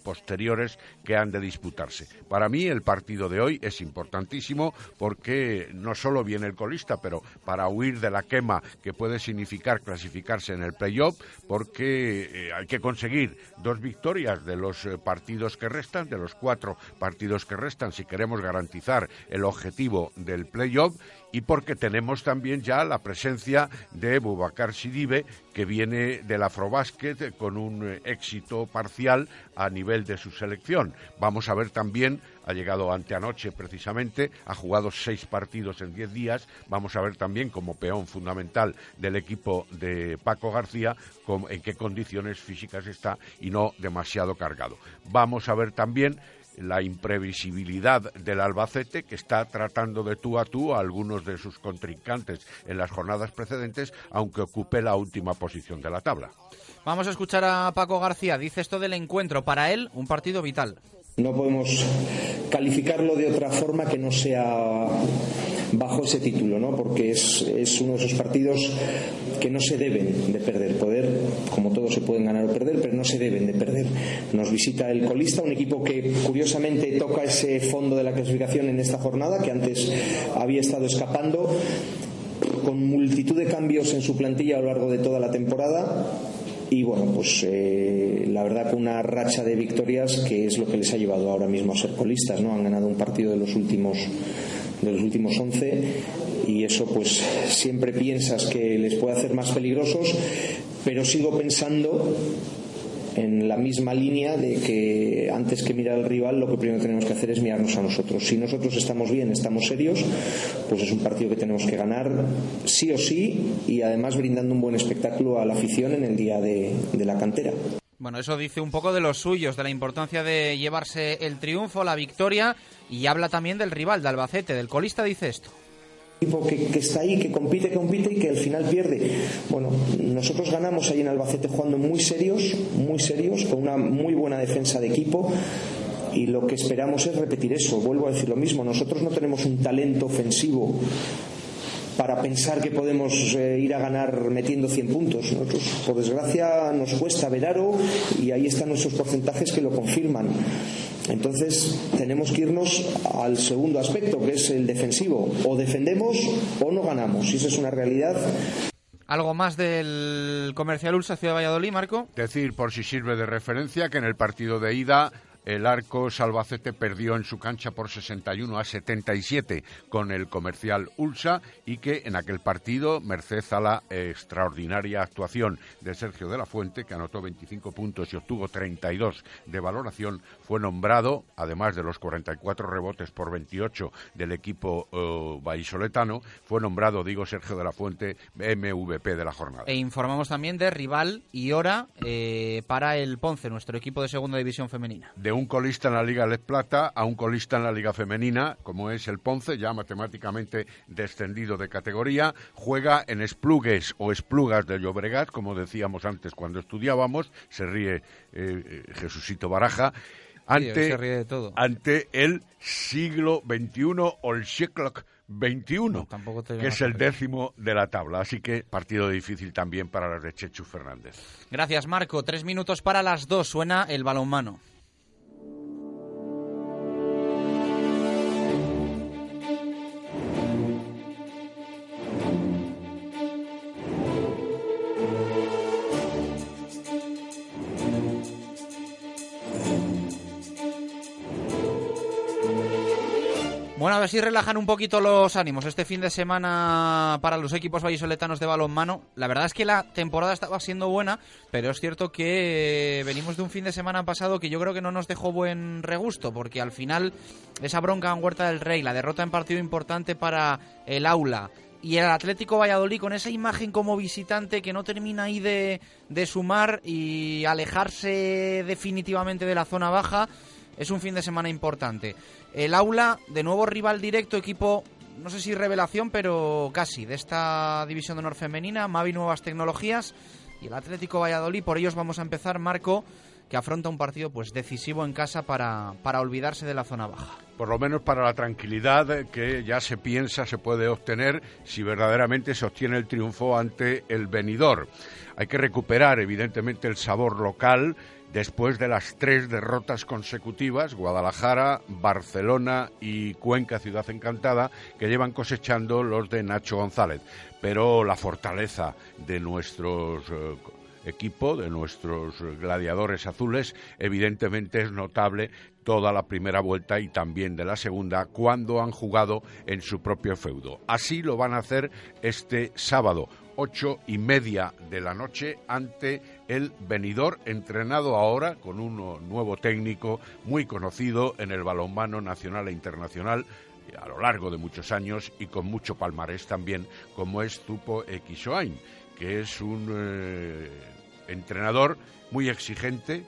posteriores que han de disputarse. Para mí el partido de hoy es importantísimo porque no solo viene el colista, pero para huir de la quema que puede significar clasificarse en el playoff, porque eh, hay que conseguir dos victorias de los eh, partidos que restan, de los cuatro partidos que restan, si queremos garantizar el objetivo del playoff y porque tenemos también ya la presencia de Bubacar Sidibe, que viene del Afrobásquet con un eh, éxito parcial a nivel de su selección. Vamos a ver también, ha llegado anteanoche precisamente, ha jugado seis partidos en diez días. Vamos a ver también como peón fundamental del equipo de Paco García en qué condiciones físicas está y no demasiado cargado. Vamos a ver también la imprevisibilidad del Albacete, que está tratando de tú a tú a algunos de sus contrincantes en las jornadas precedentes, aunque ocupe la última posición de la tabla. Vamos a escuchar a Paco García. Dice esto del encuentro. Para él, un partido vital. No podemos calificarlo de otra forma que no sea bajo ese título, ¿no? porque es, es, uno de esos partidos que no se deben de perder. Poder, como todos se pueden ganar o perder, pero no se deben de perder. Nos visita el colista, un equipo que curiosamente toca ese fondo de la clasificación en esta jornada, que antes había estado escapando, con multitud de cambios en su plantilla a lo largo de toda la temporada y bueno, pues eh, la verdad con una racha de victorias que es lo que les ha llevado ahora mismo a ser colistas, ¿no? Han ganado un partido de los últimos de los últimos 11 y eso pues siempre piensas que les puede hacer más peligrosos, pero sigo pensando en la misma línea de que antes que mirar al rival lo que primero tenemos que hacer es mirarnos a nosotros. Si nosotros estamos bien, estamos serios, pues es un partido que tenemos que ganar sí o sí y además brindando un buen espectáculo a la afición en el día de, de la cantera. Bueno, eso dice un poco de los suyos, de la importancia de llevarse el triunfo, la victoria y habla también del rival, de Albacete, del colista dice esto equipo que, está ahí, que compite, que compite y que al final pierde. Bueno, nosotros ganamos ahí en Albacete jugando muy serios, muy serios, con una muy buena defensa de equipo. Y lo que esperamos es repetir eso. Vuelvo a decir lo mismo. Nosotros no tenemos un talento ofensivo para pensar que podemos eh, ir a ganar metiendo 100 puntos. Nosotros, por desgracia, nos cuesta ver aro y ahí están nuestros porcentajes que lo confirman. Entonces tenemos que irnos al segundo aspecto, que es el defensivo. O defendemos o no ganamos. Y eso es una realidad. ¿Algo más del comercial Ulsa Ciudad de Valladolid, Marco? Decir, por si sirve de referencia, que en el partido de ida el arco Salvacete perdió en su cancha por 61 a 77 con el comercial Ulsa y que en aquel partido, merced a la extraordinaria actuación de Sergio de la Fuente, que anotó 25 puntos y obtuvo 32 de valoración, fue nombrado, además de los 44 rebotes por 28 del equipo uh, vallisoletano, fue nombrado, digo, Sergio de la Fuente MVP de la jornada. E informamos también de rival y hora eh, para el Ponce, nuestro equipo de segunda división femenina un colista en la Liga Les Plata a un colista en la Liga Femenina, como es el Ponce, ya matemáticamente descendido de categoría, juega en Esplugues o Esplugas de Llobregat, como decíamos antes cuando estudiábamos, se ríe eh, eh, Jesucito Baraja, ante, ante el siglo XXI o el siglo 21, que es el décimo de la tabla. Así que partido difícil también para las de Chechu Fernández. Gracias, Marco. Tres minutos para las dos. Suena el balonmano. Bueno, a ver si relajan un poquito los ánimos este fin de semana para los equipos vallisoletanos de balonmano. La verdad es que la temporada estaba siendo buena, pero es cierto que venimos de un fin de semana pasado que yo creo que no nos dejó buen regusto, porque al final esa bronca en Huerta del Rey, la derrota en partido importante para el aula, y el Atlético Valladolid con esa imagen como visitante que no termina ahí de, de sumar y alejarse definitivamente de la zona baja, es un fin de semana importante. El aula, de nuevo rival directo, equipo, no sé si revelación, pero casi, de esta división de honor femenina, Mavi Nuevas Tecnologías y el Atlético Valladolid. Por ellos vamos a empezar, Marco, que afronta un partido pues decisivo en casa para, para olvidarse de la zona baja. Por lo menos para la tranquilidad que ya se piensa se puede obtener si verdaderamente se obtiene el triunfo ante el venidor. Hay que recuperar, evidentemente, el sabor local después de las tres derrotas consecutivas, Guadalajara, Barcelona y Cuenca, Ciudad Encantada, que llevan cosechando los de Nacho González. Pero la fortaleza de nuestros eh, equipo, de nuestros gladiadores azules, evidentemente es notable toda la primera vuelta y también de la segunda cuando han jugado en su propio feudo. Así lo van a hacer este sábado ocho y media de la noche ante el venidor, entrenado ahora con un nuevo técnico muy conocido en el balonmano nacional e internacional eh, a lo largo de muchos años y con mucho palmarés también, como es Tupo Equisoain, que es un eh, entrenador muy exigente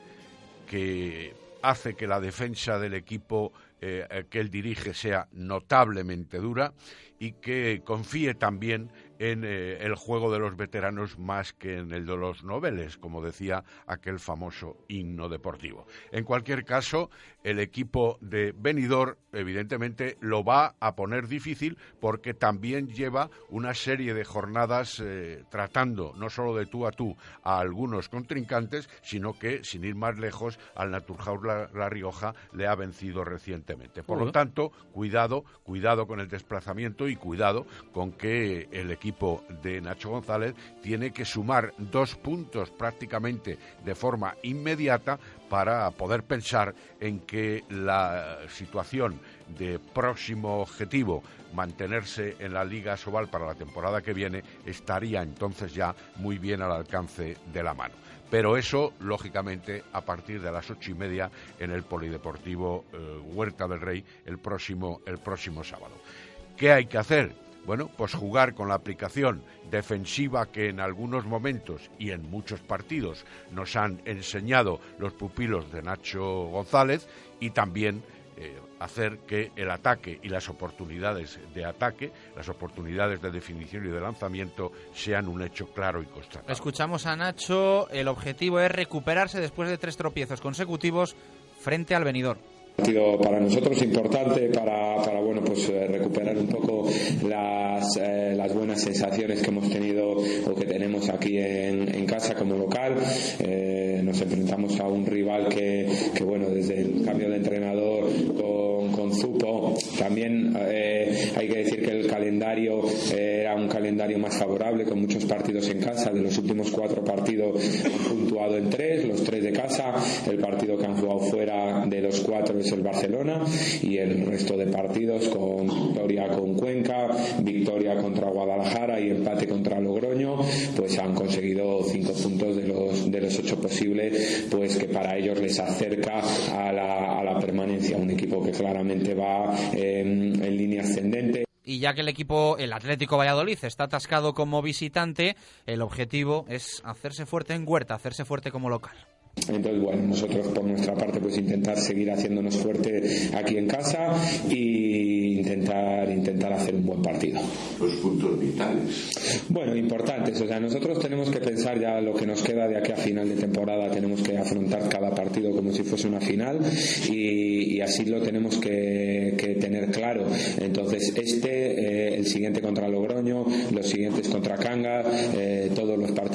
que hace que la defensa del equipo eh, que él dirige sea notablemente dura y que confíe también en eh, el juego de los veteranos más que en el de los noveles, como decía aquel famoso himno deportivo. En cualquier caso, el equipo de Benidorm evidentemente lo va a poner difícil porque también lleva una serie de jornadas eh, tratando no solo de tú a tú a algunos contrincantes, sino que, sin ir más lejos, al Naturhaus la, Rioja le ha vencido recientemente. Por lo tanto, cuidado, cuidado con el desplazamiento y cuidado con que el equipo de Nacho González tiene que sumar dos puntos prácticamente de forma inmediata para poder pensar en que la situación de próximo objetivo, mantenerse en la Liga Sobal para la temporada que viene, estaría entonces ya muy bien al alcance de la mano. Pero eso, lógicamente, a partir de las ocho y media en el Polideportivo eh, Huerta del Rey el próximo, el próximo sábado. ¿Qué hay que hacer? Bueno, pues jugar con la aplicación defensiva que en algunos momentos y en muchos partidos nos han enseñado los pupilos de Nacho González y también eh, hacer que el ataque y las oportunidades de ataque, las oportunidades de definición y de lanzamiento sean un hecho claro y constante. Escuchamos a Nacho, el objetivo es recuperarse después de tres tropiezos consecutivos frente al venidor partido para nosotros importante para, para bueno pues eh, recuperar un poco las, eh, las buenas sensaciones que hemos tenido o que tenemos aquí en, en casa como local. Eh, nos enfrentamos a un rival que, que, bueno desde el cambio de entrenador con, con Zupo también hay que decir que el calendario era un calendario más favorable con muchos partidos en casa. De los últimos cuatro partidos han puntuado en tres los tres de casa. El partido que han jugado fuera de los cuatro es el Barcelona y el resto de partidos con victoria con Cuenca, victoria contra Guadalajara y empate contra Logroño, pues han conseguido cinco puntos de los, de los ocho posibles, pues que para ellos les acerca a la, a la permanencia. Un equipo que claramente va en, en línea ascendente. Y ya que el equipo, el Atlético Valladolid, está atascado como visitante, el objetivo es hacerse fuerte en Huerta, hacerse fuerte como local. Entonces, bueno, nosotros por nuestra parte pues intentar seguir haciéndonos fuerte aquí en casa y intentar intentar hacer un buen partido. Los puntos vitales. Bueno, importantes. O sea, nosotros tenemos que pensar ya lo que nos queda de aquí a final de temporada. Tenemos que afrontar cada partido como si fuese una final y, así lo tenemos que, tener claro. Entonces, este, eh, el siguiente contra Logroño, los siguientes contra Cangas, eh, todos los partidos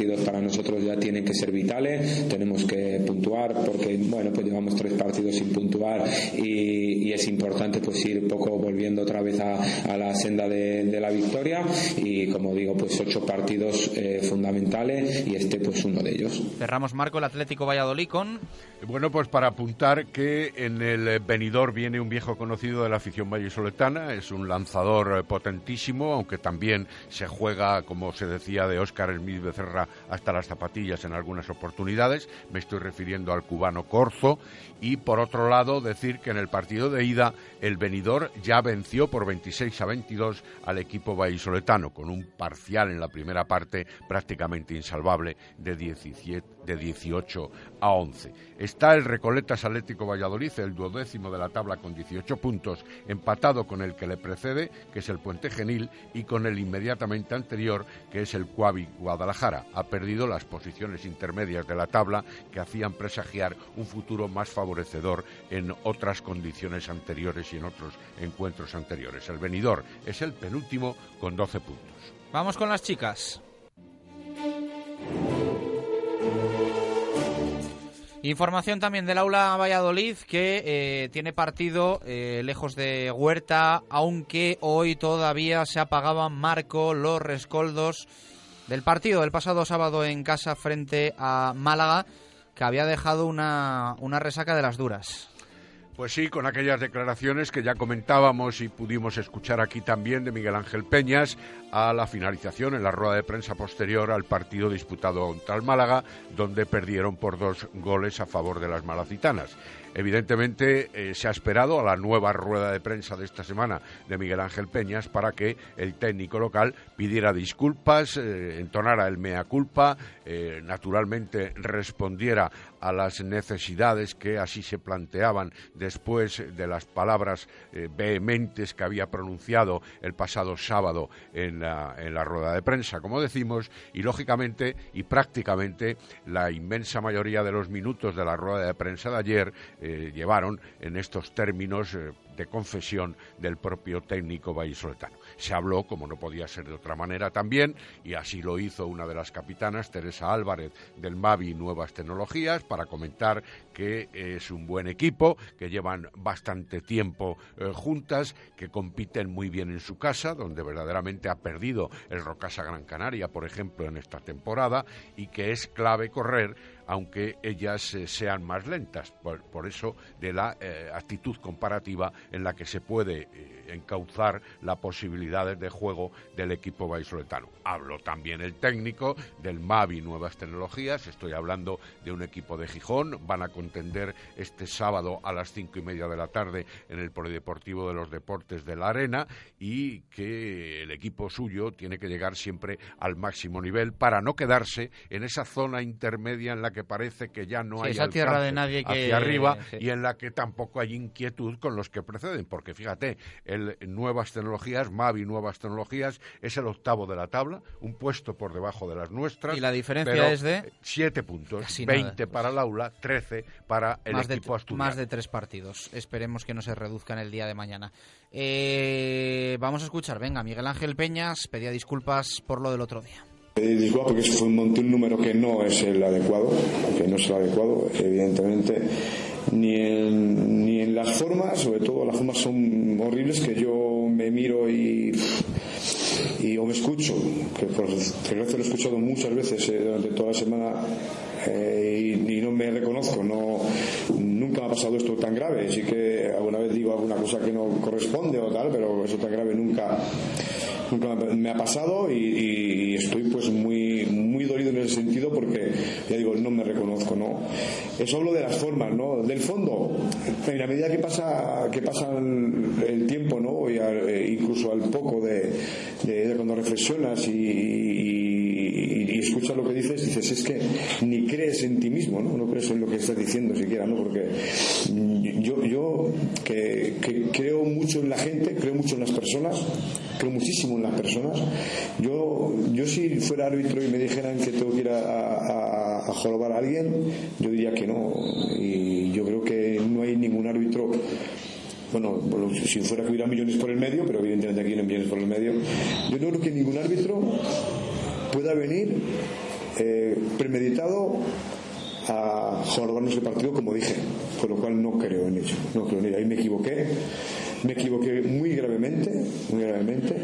tienen que ser vitales. Tenemos que puntuar porque bueno pues llevamos tres partidos sin puntuar y, es importante pues ir poco volviendo otra vez a, la senda de, la victoria y como digo pues ocho partidos eh, fundamentales y este pues uno de ellos cerramos Marco el Atlético Valladolid con bueno pues para apuntar que en el venidor viene un viejo conocido de la afición vallisoletana es un lanzador potentísimo aunque también se juega como se decía de Óscar el Becerra hasta las zapatillas en algunas oportunidades me estoy refiriendo al cubano Corzo, y por otro lado decir que en el partido de ida el venidor ya venció por 26 a 22 al equipo vallisoletano, con un parcial en la primera parte prácticamente insalvable de, 17, de 18 a 11. Está el Recoletas Atlético Valladolid, el duodécimo de la tabla con 18 puntos, empatado con el que le precede, que es el Puente Genil, y con el inmediatamente anterior, que es el Cuavi Guadalajara. Ha perdido las posiciones intermedias de la tabla que hacían presagiar un futuro más favorecedor en otras condiciones anteriores y en otros encuentros anteriores. El venidor es el penúltimo con 12 puntos. Vamos con las chicas. Información también del Aula Valladolid que eh, tiene partido eh, lejos de Huerta, aunque hoy todavía se apagaban Marco los rescoldos del partido del pasado sábado en casa frente a Málaga, que había dejado una, una resaca de las duras. Pues sí, con aquellas declaraciones que ya comentábamos y pudimos escuchar aquí también de Miguel Ángel Peñas a la finalización en la rueda de prensa posterior al partido disputado contra el Málaga, donde perdieron por dos goles a favor de las malacitanas. Evidentemente eh, se ha esperado a la nueva rueda de prensa de esta semana de Miguel Ángel Peñas para que el técnico local pidiera disculpas, eh, entonara el mea culpa, eh, naturalmente respondiera a las necesidades que así se planteaban después de las palabras vehementes que había pronunciado el pasado sábado en la, en la rueda de prensa, como decimos, y lógicamente y prácticamente la inmensa mayoría de los minutos de la rueda de prensa de ayer eh, llevaron en estos términos eh, de confesión del propio técnico vallisoletano. Se habló, como no podía ser de otra manera también, y así lo hizo una de las capitanas, Teresa Álvarez, del Mavi Nuevas Tecnologías, para comentar que es un buen equipo, que llevan bastante tiempo eh, juntas, que compiten muy bien en su casa, donde verdaderamente ha perdido el Rocasa Gran Canaria, por ejemplo, en esta temporada, y que es clave correr aunque ellas eh, sean más lentas. Por, eso, de la eh, actitud comparativa en la que se puede eh, encauzar las posibilidades de juego del equipo vallisoletano. Hablo también el técnico del Mavi Nuevas Tecnologías, estoy hablando de un equipo de Gijón, van a contender este sábado a las cinco y media de la tarde en el Polideportivo de los Deportes de la Arena y que el equipo suyo tiene que llegar siempre al máximo nivel para no quedarse en esa zona intermedia en la que parece que ya no hay esa tierra de nadie hacia arriba y en la que tampoco hay inquietud con los que preceden, porque fíjate, Nuevas Tecnologías, Mavi Nuevas Tecnologías, es el octavo de la tabla, un puesto por debajo de las nuestras. Y la diferencia es de... Siete puntos, 20 para el aula, 13 para el equipo asturiano. Más de tres partidos. Esperemos que no se reduzcan el día de mañana. Eh, vamos a escuchar, venga, Miguel Ángel Peñas pedía disculpas por lo del otro día. Pedí disculpas porque fue un, un número que no es el adecuado, que no es el adecuado, evidentemente ni en, ni en las formas, sobre todo las formas son horribles que yo me miro y, y o me escucho, que por desgracia lo he escuchado muchas veces eh, durante toda la semana eh, y, no me reconozco, no, nunca me ha pasado esto tan grave, sí que alguna vez digo alguna cosa que no corresponde o tal, pero eso tan grave nunca nunca me ha pasado y, estoy pues muy muy dolido en ese sentido porque ya digo no me reconozco no eso hablo de las formas no del fondo en la medida que pasa que pasa el, tiempo no y eh, incluso al poco de, cuando reflexionas y, escuchas lo que dices dices es que ni crees en ti mismo no no crees en lo que estás diciendo siquiera no porque yo yo que creo mucho en la gente creo mucho en las personas creo muchísimo en las personas. Yo, yo si fuera árbitro y me dijeran que tengo que ir a, a, jorobar a alguien, yo diría que no. Y yo creo que no hay ningún árbitro bueno, si fuera que hubiera millones por el medio, pero evidentemente aquí no hay millones por el medio, yo no creo que ningún árbitro pueda venir eh, premeditado a jorobarnos el partido como dije, por lo cual no creo en ello, no creo en ello. Ahí me equivoqué, me equivoqué muy gravemente, muy gravemente,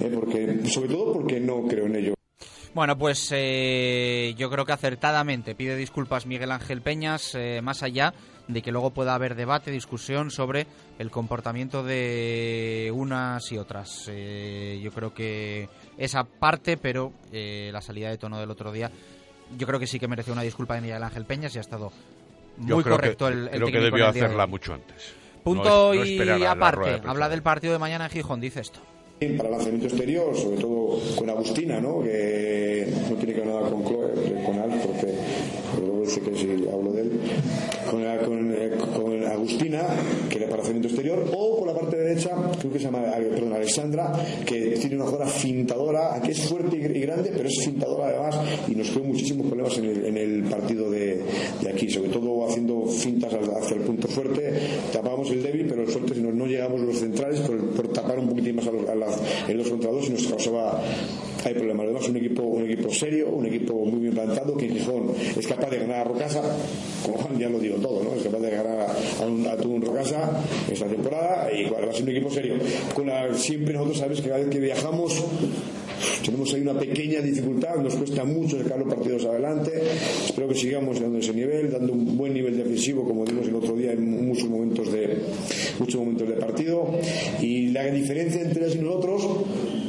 eh, porque, sobre todo porque no creo en ello. Bueno, pues eh, yo creo que acertadamente pide disculpas Miguel Ángel Peñas, eh, más allá de que luego pueda haber debate, discusión sobre el comportamiento de unas y otras. yo creo que esa parte, pero la salida de tono del otro día yo creo que sí que mereció una disculpa de Miguel Ángel Peñas y ha estado muy correcto que, el, el creo que técnico debió de hacerla mucho antes. Punto No es- no y aparte, habla del partido de mañana en Gijón, dice esto. Para lanzamiento exterior, sobre todo con Agustina, ¿no? que no tiene que ver nada con Chloe, eh, con Al, porque luego dice que si hablo de él, con, con, eh, con Agustina, que era para lanzamiento exterior, o por la parte derecha, creo que se llama eh, perdón, Alexandra, que tiene una jugadora fintadora, aquí es fuerte y grande, pero es fintadora además, y nos creó muchísimos problemas en el, en el partido de, de aquí, sobre todo haciendo fintas hacia el punto fuerte, tapábamos el débil, pero el fuerte si no, no llegamos los centrales por, por tapar un poquitín más a los, a las- en los contra dos y nos causaba hay problemas. Además, un equipo, un equipo serio, un equipo muy bien plantado, que en Gijón es capaz de ganar a Rocasa, como ya lo digo todo, ¿no? Es capaz de ganar a, un, a un Rocasa esta temporada y va a un equipo serio. Con siempre nosotros sabes que cada vez que viajamos tenemos ahí una pequeña dificultad, nos cuesta mucho sacar los partidos adelante. Espero que sigamos dando ese nivel, dando un buen nivel defensivo, como dimos el otro día en muchos momentos de muchos momentos de partido. Y la diferencia entre ellos y nosotros,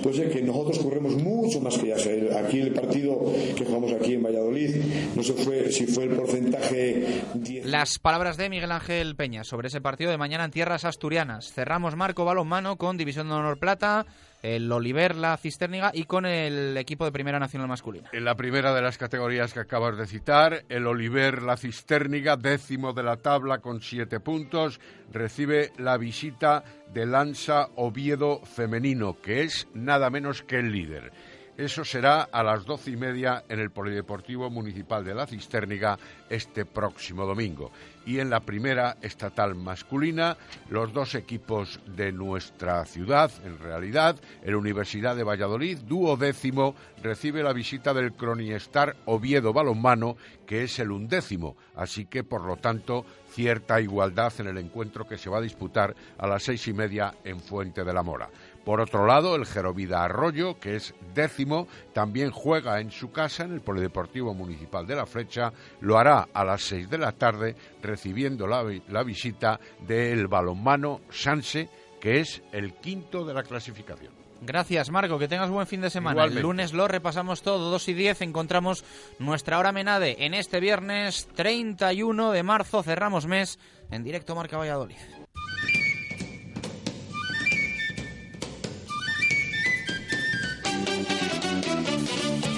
pues es que nosotros corremos mucho más que ya. Aquí el partido que jugamos aquí en Valladolid, no sé fue, si fue el porcentaje 10 Las palabras de Miguel Ángel Peña sobre ese partido de mañana en tierras asturianas. Cerramos marco balonmano con División de Honor Plata, el Oliver, la Cisterniga y con el equipo de Primera Nacional Masculina. En la primera de las categorías que acabas de citar, el Oliver La Cisterniga, décimo de la tabla con siete puntos, recibe la visita de Lanza Oviedo Femenino, que es nada menos que el líder. Eso será a las doce y media en el Polideportivo Municipal de La Cisterniga este próximo domingo. Y en la primera estatal masculina, los dos equipos de nuestra ciudad, en realidad, el Universidad de Valladolid, duodécimo, recibe la visita del Croniestar Oviedo Balonmano, que es el undécimo. Así que, por lo tanto, cierta igualdad en el encuentro que se va a disputar a las seis y media en Fuente de la Mora. Por otro lado, el Gerovida Arroyo, que es décimo, también juega en su casa en el Polideportivo Municipal de La Flecha. Lo hará a las seis de la tarde, recibiendo la, la visita del balonmano Sanse, que es el quinto de la clasificación. Gracias, Marco. Que tengas buen fin de semana. Igualmente. El lunes lo repasamos todo, 2 y 10. Encontramos nuestra hora Menade en este viernes 31 de marzo. Cerramos mes en directo Marca Valladolid.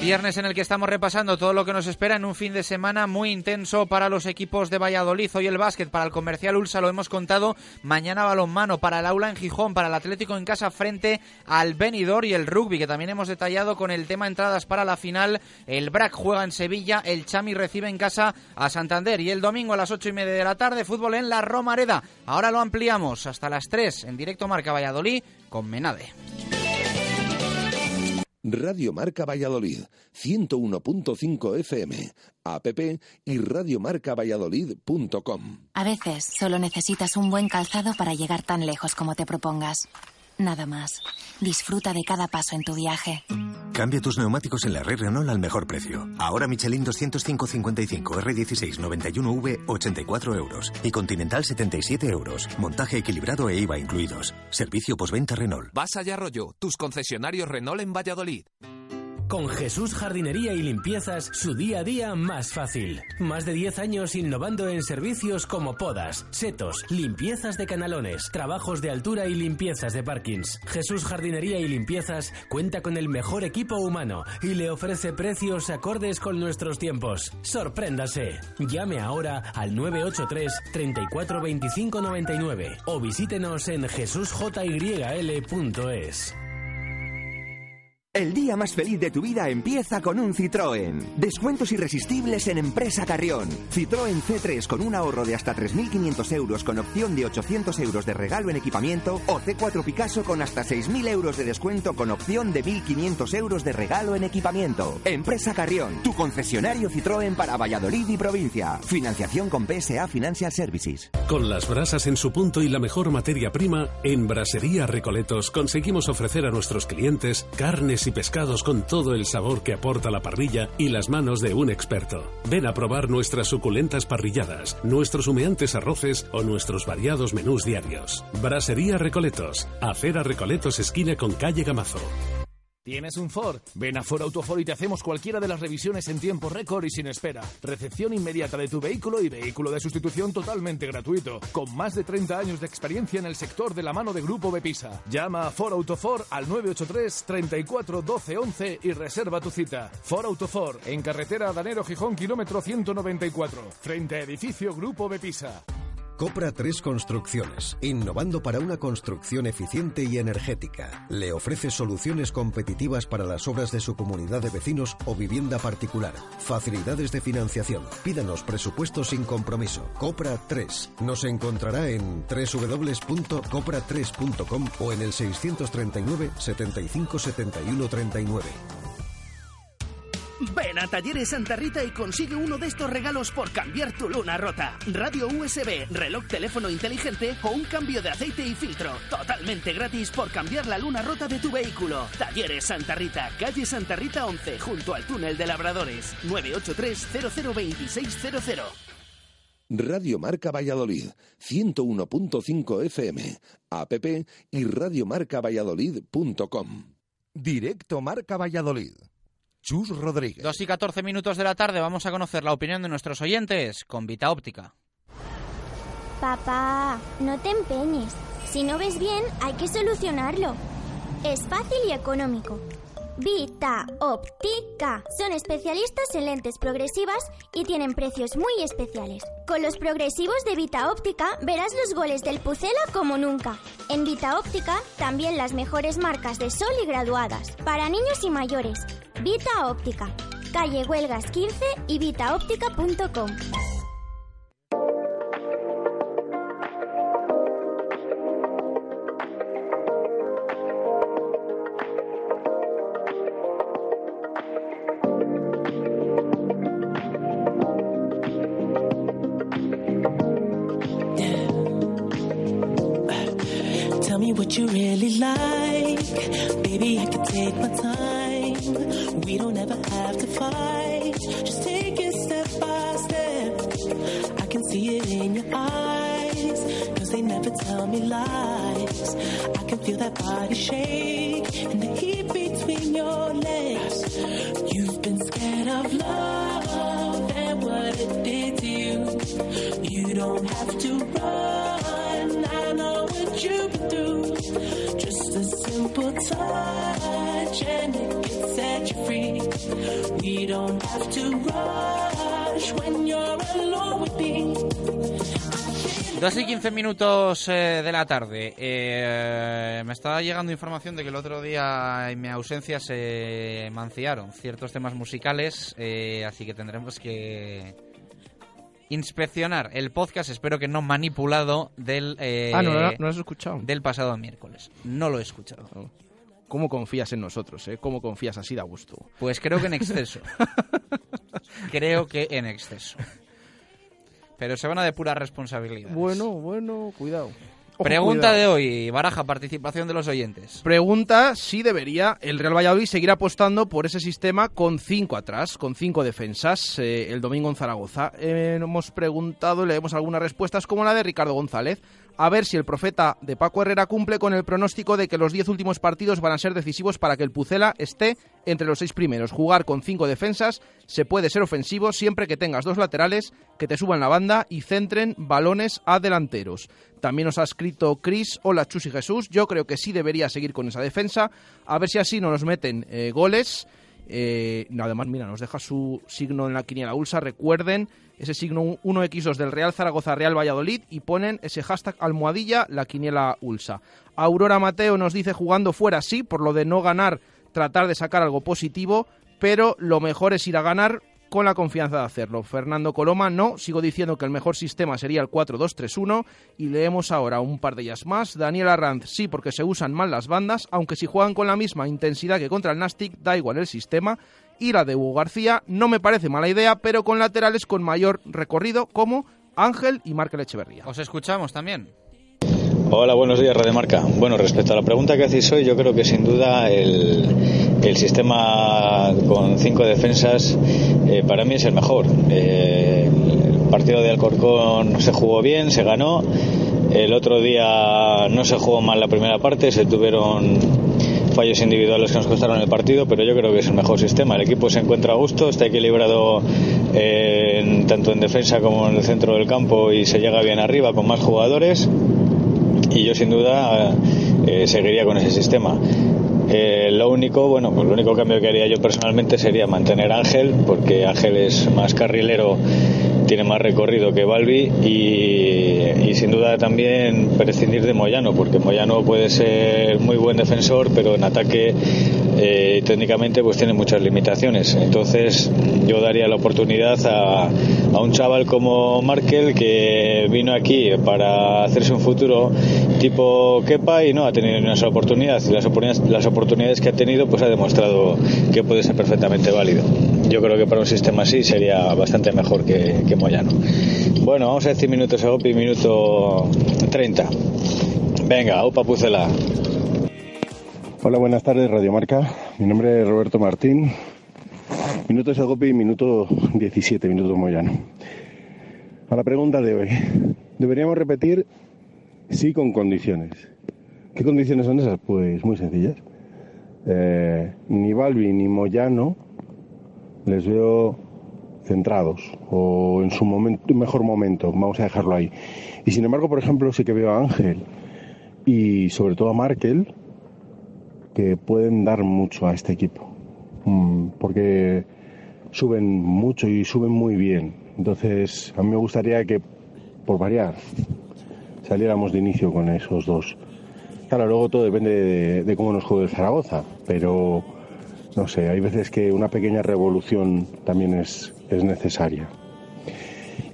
Viernes en el que estamos repasando todo lo que nos espera en un fin de semana muy intenso para los equipos de Valladolid. Hoy el básquet para el comercial Ulsa lo hemos contado. Mañana balonmano para el aula en Gijón, para el Atlético en casa frente al Benidorm y el rugby que también hemos detallado con el tema entradas para la final. El BRAC juega en Sevilla, el Chami recibe en casa a Santander y el domingo a las ocho y media de la tarde fútbol en la Romareda. Ahora lo ampliamos hasta las 3 en directo Marca Valladolid con Menade. Radio Marca Valladolid, 101.5 FM, app y radiomarcavalladolid.com. A veces solo necesitas un buen calzado para llegar tan lejos como te propongas. Nada más. Disfruta de cada paso en tu viaje. Cambia tus neumáticos en la red Renault al mejor precio. Ahora Michelin 205-55 R16 91V 84 euros y Continental 77 euros. Montaje equilibrado e IVA incluidos. Servicio postventa Renault. Vas allá Arroyo, tus concesionarios Renault en Valladolid. Con Jesús Jardinería y Limpiezas, su día a día más fácil. Más de 10 años innovando en servicios como podas, setos, limpiezas de canalones, trabajos de altura y limpiezas de parkings. Jesús Jardinería y Limpiezas cuenta con el mejor equipo humano y le ofrece precios acordes con nuestros tiempos. Sorpréndase. Llame ahora al 983 34 25 99 o visítenos en jesusjyl.es. El día más feliz de tu vida empieza con un Citroën. Descuentos irresistibles en Empresa Carrión. Citroën C3 con un ahorro de hasta 3.500 euros con opción de 800 euros de regalo en equipamiento o C4 Picasso con hasta 6.000 euros de descuento con opción de 1.500 euros de regalo en equipamiento. Empresa Carrión, tu concesionario Citroën para Valladolid y provincia. Financiación con PSA Financial Services. Con las brasas en su punto y la mejor materia prima, en Brasería Recoletos conseguimos ofrecer a nuestros clientes carnes y pescados con todo el sabor que aporta la parrilla y las manos de un experto. Ven a probar nuestras suculentas parrilladas, nuestros humeantes arroces o nuestros variados menús diarios. Brasería Recoletos, Acera Recoletos esquina con calle Gamazo. ¿Tienes un Ford? Ven a Ford Autofor y te hacemos cualquiera de las revisiones en tiempo récord y sin espera. Recepción inmediata de tu vehículo y vehículo de sustitución totalmente gratuito. Con más de 30 años de experiencia en el sector de la mano de Grupo Bepisa. Llama a Ford Autofor al 983 34 12 11 y reserva tu cita. Ford Autofor, en carretera Danero Gijón, kilómetro 194. Frente a edificio Grupo Bepisa. Copra 3 Construcciones, innovando para una construcción eficiente y energética. Le ofrece soluciones competitivas para las obras de su comunidad de vecinos o vivienda particular. Facilidades de financiación. Pídanos presupuestos sin compromiso. Copra 3. Nos encontrará en www.copra3.com o en el 639 75 71 39. Ven a Talleres Santa Rita y consigue uno de estos regalos por cambiar tu luna rota. Radio USB, reloj teléfono inteligente o un cambio de aceite y filtro. Totalmente gratis por cambiar la luna rota de tu vehículo. Talleres Santa Rita, calle Santa Rita 11, junto al túnel de Labradores. 983 002600. Radio Marca Valladolid, 101.5 FM, app y radiomarcavalladolid.com. Directo Marca Valladolid. Chus Rodríguez. 2 y 14 minutos de la tarde vamos a conocer la opinión de nuestros oyentes con Vita Óptica. Papá, no te empeñes. Si no ves bien, hay que solucionarlo. Es fácil y económico. Vita Óptica. Son especialistas en lentes progresivas y tienen precios muy especiales. Con los progresivos de Vita Óptica verás los goles del Pucela como nunca. En Vita Óptica también las mejores marcas de sol y graduadas. Para niños y mayores. Vita Óptica. Calle Huelgas 15 y vitaóptica.com. 2 y 15 minutos eh, de la tarde. Eh, me estaba llegando información de que el otro día en mi ausencia se manciaron ciertos temas musicales, eh, así que tendremos que inspeccionar el podcast, espero que no manipulado, del, eh, Ah, no, no, no lo has escuchado. del pasado miércoles. No lo he escuchado. ¿Cómo confías en nosotros, eh? ¿Cómo confías así de a gusto? Pues creo que en exceso. creo que en exceso. Pero se van a de pura responsabilidad. Bueno, bueno, cuidado. Ojo, Pregunta cuidado. de hoy, Baraja, participación de los oyentes. Pregunta si debería el Real Valladolid seguir apostando por ese sistema con cinco atrás, con cinco defensas, eh, el domingo en Zaragoza. Eh, hemos preguntado, leemos algunas respuestas como la de Ricardo González. A ver si el profeta de Paco Herrera cumple con el pronóstico de que los diez últimos partidos van a ser decisivos para que el Pucela esté entre los seis primeros. Jugar con cinco defensas se puede ser ofensivo siempre que tengas dos laterales que te suban la banda y centren balones a delanteros. También nos ha escrito Chris, hola Chus y Jesús, yo creo que sí debería seguir con esa defensa, a ver si así no nos meten eh, goles. Eh, además, mira, nos deja su signo en la quiniela Ulsa, recuerden ese signo 1x2 del Real Zaragoza Real Valladolid y ponen ese hashtag almohadilla la quiniela Ulsa. Aurora Mateo nos dice jugando fuera sí, por lo de no ganar, tratar de sacar algo positivo, pero lo mejor es ir a ganar con la confianza de hacerlo. Fernando Coloma, no, sigo diciendo que el mejor sistema sería el 4-2-3-1 y leemos ahora un par de ellas más. Daniel Arranz, sí, porque se usan mal las bandas, aunque si juegan con la misma intensidad que contra el Nastic, da igual el sistema. Y la de Hugo García, no me parece mala idea, pero con laterales con mayor recorrido como Ángel y Markel Echeverría. Os escuchamos también. Hola, buenos días, Radio Marca. Bueno, respecto a la pregunta que hacéis hoy, yo creo que sin duda el, el sistema con cinco defensas eh, para mí es el mejor. Eh, el partido de Alcorcón se jugó bien, se ganó. El otro día no se jugó mal la primera parte, se tuvieron fallos individuales que nos costaron el partido, pero yo creo que es el mejor sistema. El equipo se encuentra a gusto, está equilibrado eh, tanto en defensa como en el centro del campo y se llega bien arriba con más jugadores y yo sin duda eh, seguiría con ese sistema. Eh, lo único, bueno, pues lo único cambio que haría yo personalmente sería mantener Ángel, porque Ángel es más carrilero, tiene más recorrido que Balbi y, y sin duda también prescindir de Moyano, porque Moyano puede ser muy buen defensor, pero en ataque eh, técnicamente pues tiene muchas limitaciones. Entonces yo daría la oportunidad a, a un chaval como Markel que vino aquí para hacerse un futuro tipo Kepa y no ha tenido ni una sola oportunidad. Y las oportunidades, las oportunidades que ha tenido pues ha demostrado que puede ser perfectamente válido. Yo creo que para un sistema así sería bastante mejor que, que Moyano. Bueno, vamos a decir minutos a Opi, minuto 30. Venga, Upa Pucela. Hola, buenas tardes, Radio Marca. Mi nombre es Roberto Martín. Minuto Segopi, minuto 17, minuto Moyano. A la pregunta de hoy. ¿Deberíamos repetir? Sí, con condiciones. ¿Qué condiciones son esas? Pues muy sencillas. Eh, ni Balbi ni Moyano les veo centrados o en su momento, mejor momento, vamos a dejarlo ahí. Y sin embargo, por ejemplo, sí que veo a Ángel y sobre todo a Markel que pueden dar mucho a este equipo. Mm, porque suben mucho y suben muy bien. Entonces, a mí me gustaría que, por variar, saliéramos de inicio con esos dos. Claro, luego todo depende de, cómo nos juegue el Zaragoza, pero no sé, hay veces que una pequeña revolución también es, es necesaria.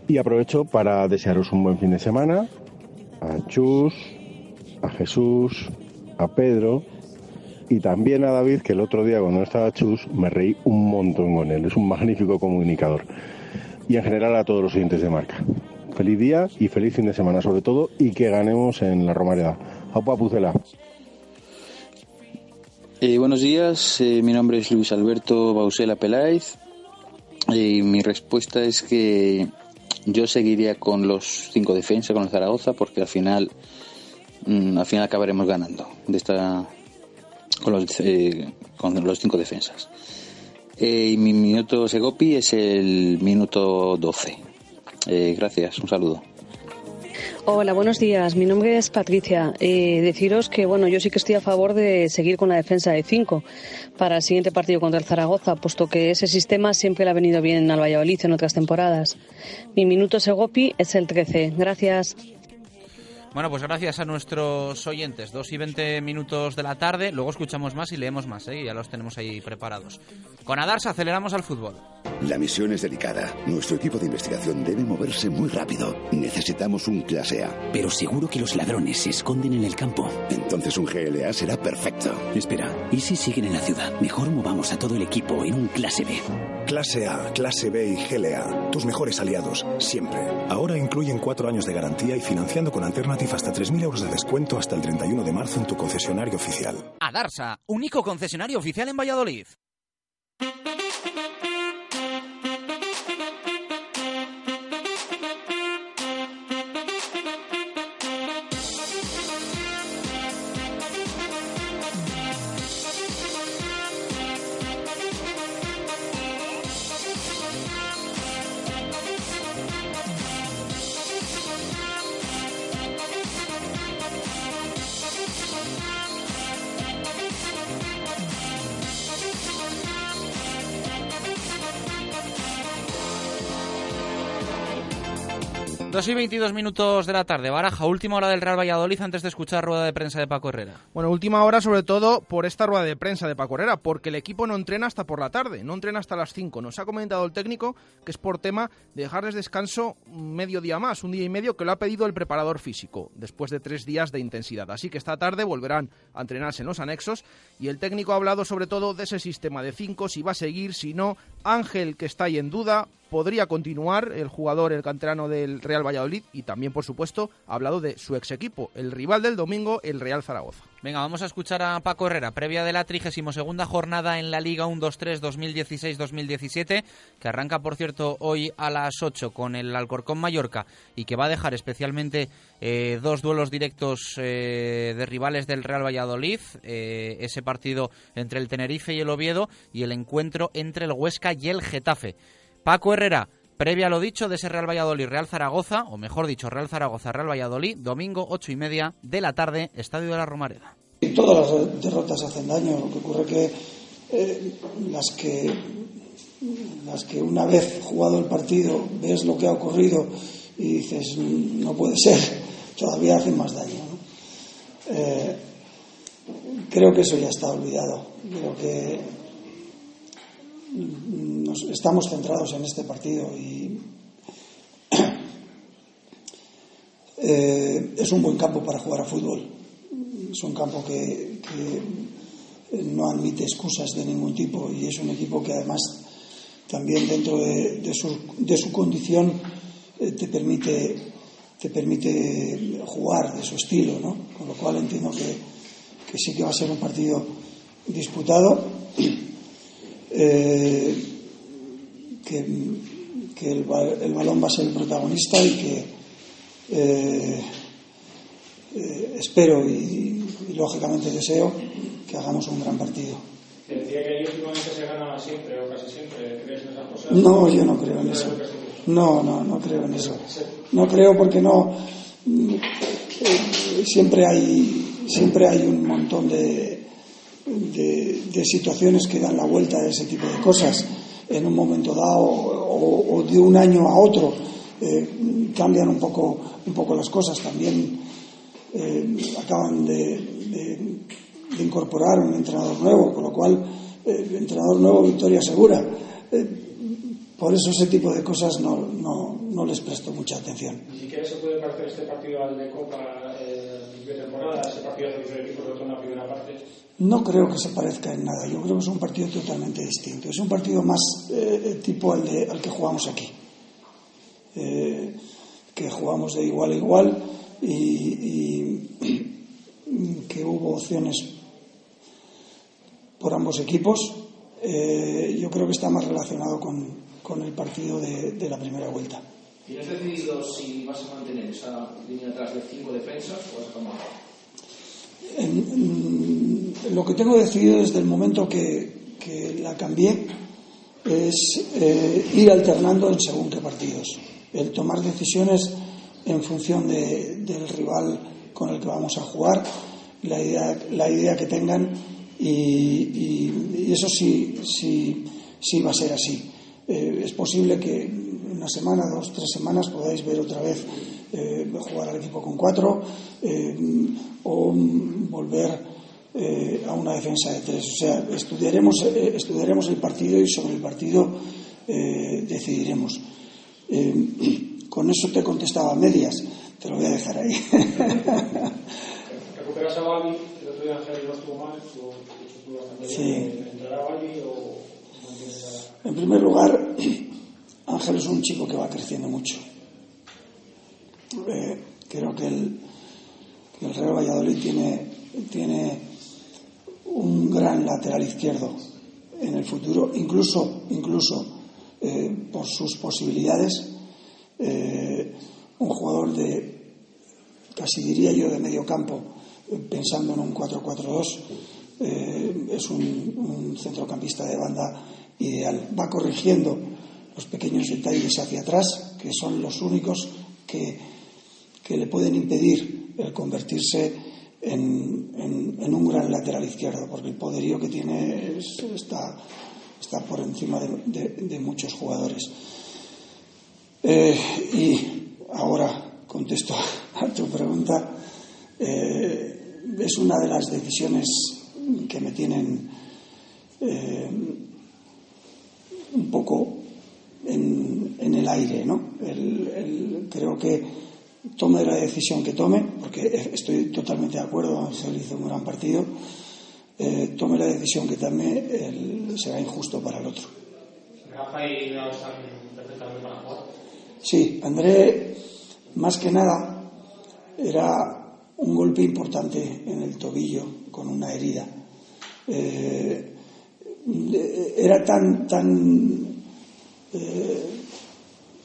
Y aprovecho para desearos un buen fin de semana a Chus, a Jesús, a Pedro y también a David, que el otro día cuando estaba Chus me reí un montón con él. Es un magnífico comunicador. Y en general a todos los oyentes de marca. Feliz día y feliz fin de semana sobre todo y que ganemos en la Romareda. Aupa Pucela. Eh, buenos días, eh, mi nombre es Luis Alberto Bausela Peláez y mi respuesta es que yo seguiría con los cinco defensas, con el Zaragoza, porque al final, mm, al final acabaremos ganando de esta, con, los, eh, con los cinco defensas. Eh, y mi minuto Segopi es el minuto 12. Eh, gracias, un saludo. Hola, buenos días. Mi nombre es Patricia. Eh, deciros que, bueno, yo sí que estoy a favor de seguir con la defensa de 5 para el siguiente partido contra el Zaragoza, puesto que ese sistema siempre le ha venido bien al Valladolid en otras temporadas. Mi minuto Segopi es el 13. Gracias. Bueno, pues gracias a nuestros oyentes. 2 y 20 minutos de la tarde. Luego escuchamos más y leemos más, ¿eh? Ya los tenemos ahí preparados. Con Adarsa aceleramos al fútbol. La misión es delicada. Nuestro equipo de investigación debe moverse muy rápido. Necesitamos un clase A. Pero seguro que los ladrones se esconden en el campo. Entonces un GLA será perfecto. Espera, ¿y si siguen en la ciudad? Mejor movamos a todo el equipo en un clase B. Clase A, clase B y GLA. Tus mejores aliados, siempre. Ahora incluyen cuatro años de garantía y financiando con Alternative hasta 3.000 euros de descuento hasta el 31 de marzo en tu concesionario oficial. Adarsa, único concesionario oficial en Valladolid. Dos y 22 minutos de la tarde. Baraja, última hora del Real Valladolid antes de escuchar rueda de prensa de Paco Herrera. Bueno, última hora sobre todo por esta rueda de prensa de Paco Herrera, porque el equipo no entrena hasta por la tarde, no entrena hasta las 5. Nos ha comentado el técnico que es por tema de dejarles descanso medio día más, un día y medio que lo ha pedido el preparador físico, después de tres días de intensidad. Así que esta tarde volverán a entrenarse en los anexos y el técnico ha hablado sobre todo de ese sistema de 5, si va a seguir, si no. Ángel, que está ahí en duda, podría continuar el jugador, el canterano del Real Valladolid y también, por supuesto, ha hablado de su ex equipo, el rival del domingo, el Real Zaragoza. Venga, vamos a escuchar a Paco Herrera, previa de la 32 jornada en la Liga 1-2-3 2016-2017, que arranca, por cierto, hoy a las 8 con el Alcorcón Mallorca y que va a dejar especialmente eh, dos duelos directos eh, de rivales del Real Valladolid, eh, ese partido entre el Tenerife y el Oviedo y el encuentro entre el Huesca y el Getafe. Paco Herrera, previa a lo dicho de ese Real Valladolid Real Zaragoza, o mejor dicho, Real Zaragoza Real Valladolid, domingo ocho y media de la tarde, Estadio de la Romareda. Todas las derrotas hacen daño, lo que ocurre que eh, las que las que una vez jugado el partido ves lo que ha ocurrido y dices no puede ser, todavía hacen más daño. ¿no? Eh, creo que eso ya está olvidado. Creo que nos, estamos centrados en este partido y eh, es un buen campo para jugar a fútbol. Es un campo que, que, no admite excusas de ningún tipo y es un equipo que además también dentro de, de, su, de su, condición eh, te permite te permite jugar de su estilo, ¿no? Con lo cual entiendo que, que sí que va a ser un partido disputado eh, que, que el, el, balón va a ser el protagonista y que eh, eh, espero y, y, lógicamente deseo que hagamos un gran partido. ¿Te decía que ahí últimamente se ganaba siempre o casi siempre? ¿Crees en esas cosas? No, yo no creo en eso. No, no, no creo en eso. No creo porque no. siempre hay siempre hay un montón de, de, situaciones que dan la vuelta a ese tipo de cosas. En un momento dado o, de un año a otro eh, cambian un poco un poco las cosas. También eh, acaban de, incorporar un entrenador nuevo con lo cual eh, entrenador nuevo victoria segura. Eh, por eso ese tipo de cosas no, no, no, les presto mucha atención. Ni siquiera se puede parecer este partido al de Copa eh, de parte. No creo que se parezca en nada. Yo creo que es un partido totalmente distinto. Es un partido más eh, tipo al, de, al que jugamos aquí. Eh, que jugamos de igual a igual y, que hubo opciones por ambos equipos. Eh, yo creo que está más relacionado con, con el partido de, la primera vuelta. ¿Tienes decidido si vas a mantener esa línea atrás de cinco defensas o vas a cambiar? Lo que tengo decidido desde el momento que, que la cambié es eh, ir alternando en según qué partidos, el tomar decisiones en función de, del rival con el que vamos a jugar, la idea, la idea que tengan y, y, y eso sí, sí, sí va a ser así eh, es posible que una semana, dos, tres semanas podáis ver otra vez eh, jugar al equipo con cuatro eh, o volver eh, a una defensa de tres. O sea, estudiaremos, eh, estudiaremos el partido y sobre el partido decidiremos. con eso te contestaba a medias, te lo voy a dejar ahí. ¿Recuperas a Bali? El otro día Ángel no estuvo mal, estuvo, estuvo bastante sí. bien. ¿Entrará Bali o.? En primer lugar, Ángel es un chico que va creciendo mucho. Eh, creo que el, Real Valladolid tiene, tiene un gran lateral izquierdo en el futuro, incluso, incluso eh, por sus posibilidades. Eh, un jugador de, casi diría yo, de medio campo, pensando en un 4-4-2, es un centrocampista de banda ideal. Va corrigiendo los pequeños detalles hacia atrás, que son los únicos que, que le pueden impedir el convertirse en, en, un gran lateral izquierdo, porque el poderío que tiene es, está, está, por encima de muchos jugadores. Eh, y ahora contesto a tu pregunta. Eh, es una de las decisiones que me tienen eh, un poco en, en el aire, ¿no? El, el, creo que tome la decisión que tome, porque estoy totalmente de acuerdo, Ángel hizo un gran partido, eh, tome la decisión que tome, el, será injusto para el otro. Rafa y Leo están perfectamente para jugar. Sí, André, más que nada, era un golpe importante en el tobillo con una herida. Eh, era tan, tan, eh,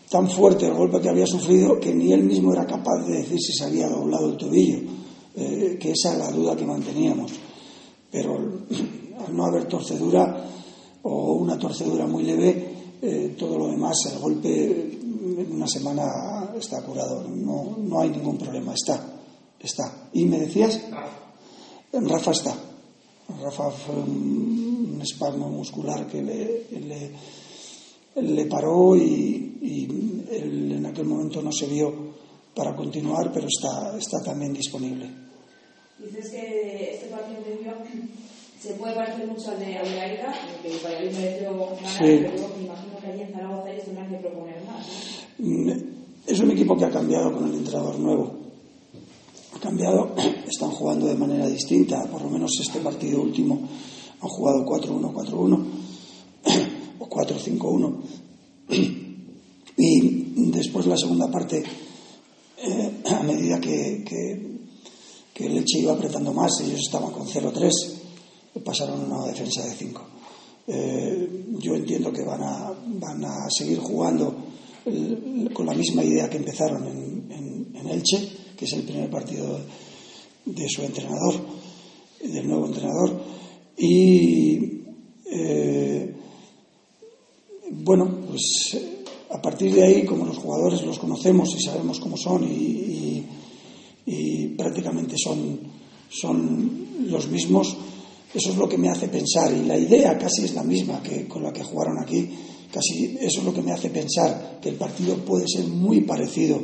tan fuerte el golpe que había sufrido que ni él mismo era capaz de decir si se había doblado el tobillo, eh, que esa era la duda que manteníamos. Pero al no haber torcedura o una torcedura muy leve, todo lo demás, el golpe en una semana está curado, no, no hay ningún problema, está, está. ¿Y me decías? Rafa está. Rafa fue un, espasmo muscular que le, paró y, él en aquel momento no se vio para continuar, pero está, está también disponible. Dices que este partido se puede parecer mucho al de Avilaira, que Valladolid mereció ganar, sí. pero me imagino que allí en Zaragoza ellos tendrán que proponer más. Mm, es un equipo que ha cambiado con el entrenador nuevo ha cambiado, están jugando de manera distinta, por lo menos este partido último han jugado 4-1-4-1 o 4-5-1 y después la segunda parte eh, a medida que, que, que Leche iba apretando más ellos estaban con 0-3 pasaron a una defensa de 5 eh, yo entiendo que van a, van a seguir jugando con la misma idea que empezaron en, en, en Elche que es el primer partido de su entrenador, del nuevo entrenador. Y eh, bueno, pues a partir de ahí, como los jugadores los conocemos y sabemos cómo son y, prácticamente son, son los mismos, eso es lo que me hace pensar. Y la idea casi es la misma que con la que jugaron aquí. Casi eso es lo que me hace pensar que el partido puede ser muy parecido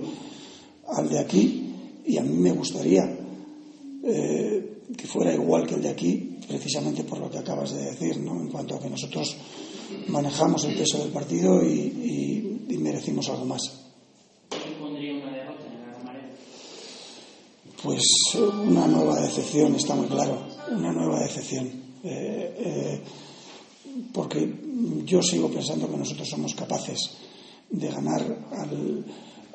al de aquí y a mí me gustaría eh, que fuera igual que el de aquí, precisamente por lo que acabas de decir, ¿no? en cuanto a que nosotros manejamos el peso del partido y, y, merecimos algo más. ¿Qué pondría una derrota en la Pues una nueva decepción, está muy claro, una nueva decepción. Eh, eh, porque yo sigo pensando que nosotros somos capaces de ganar al,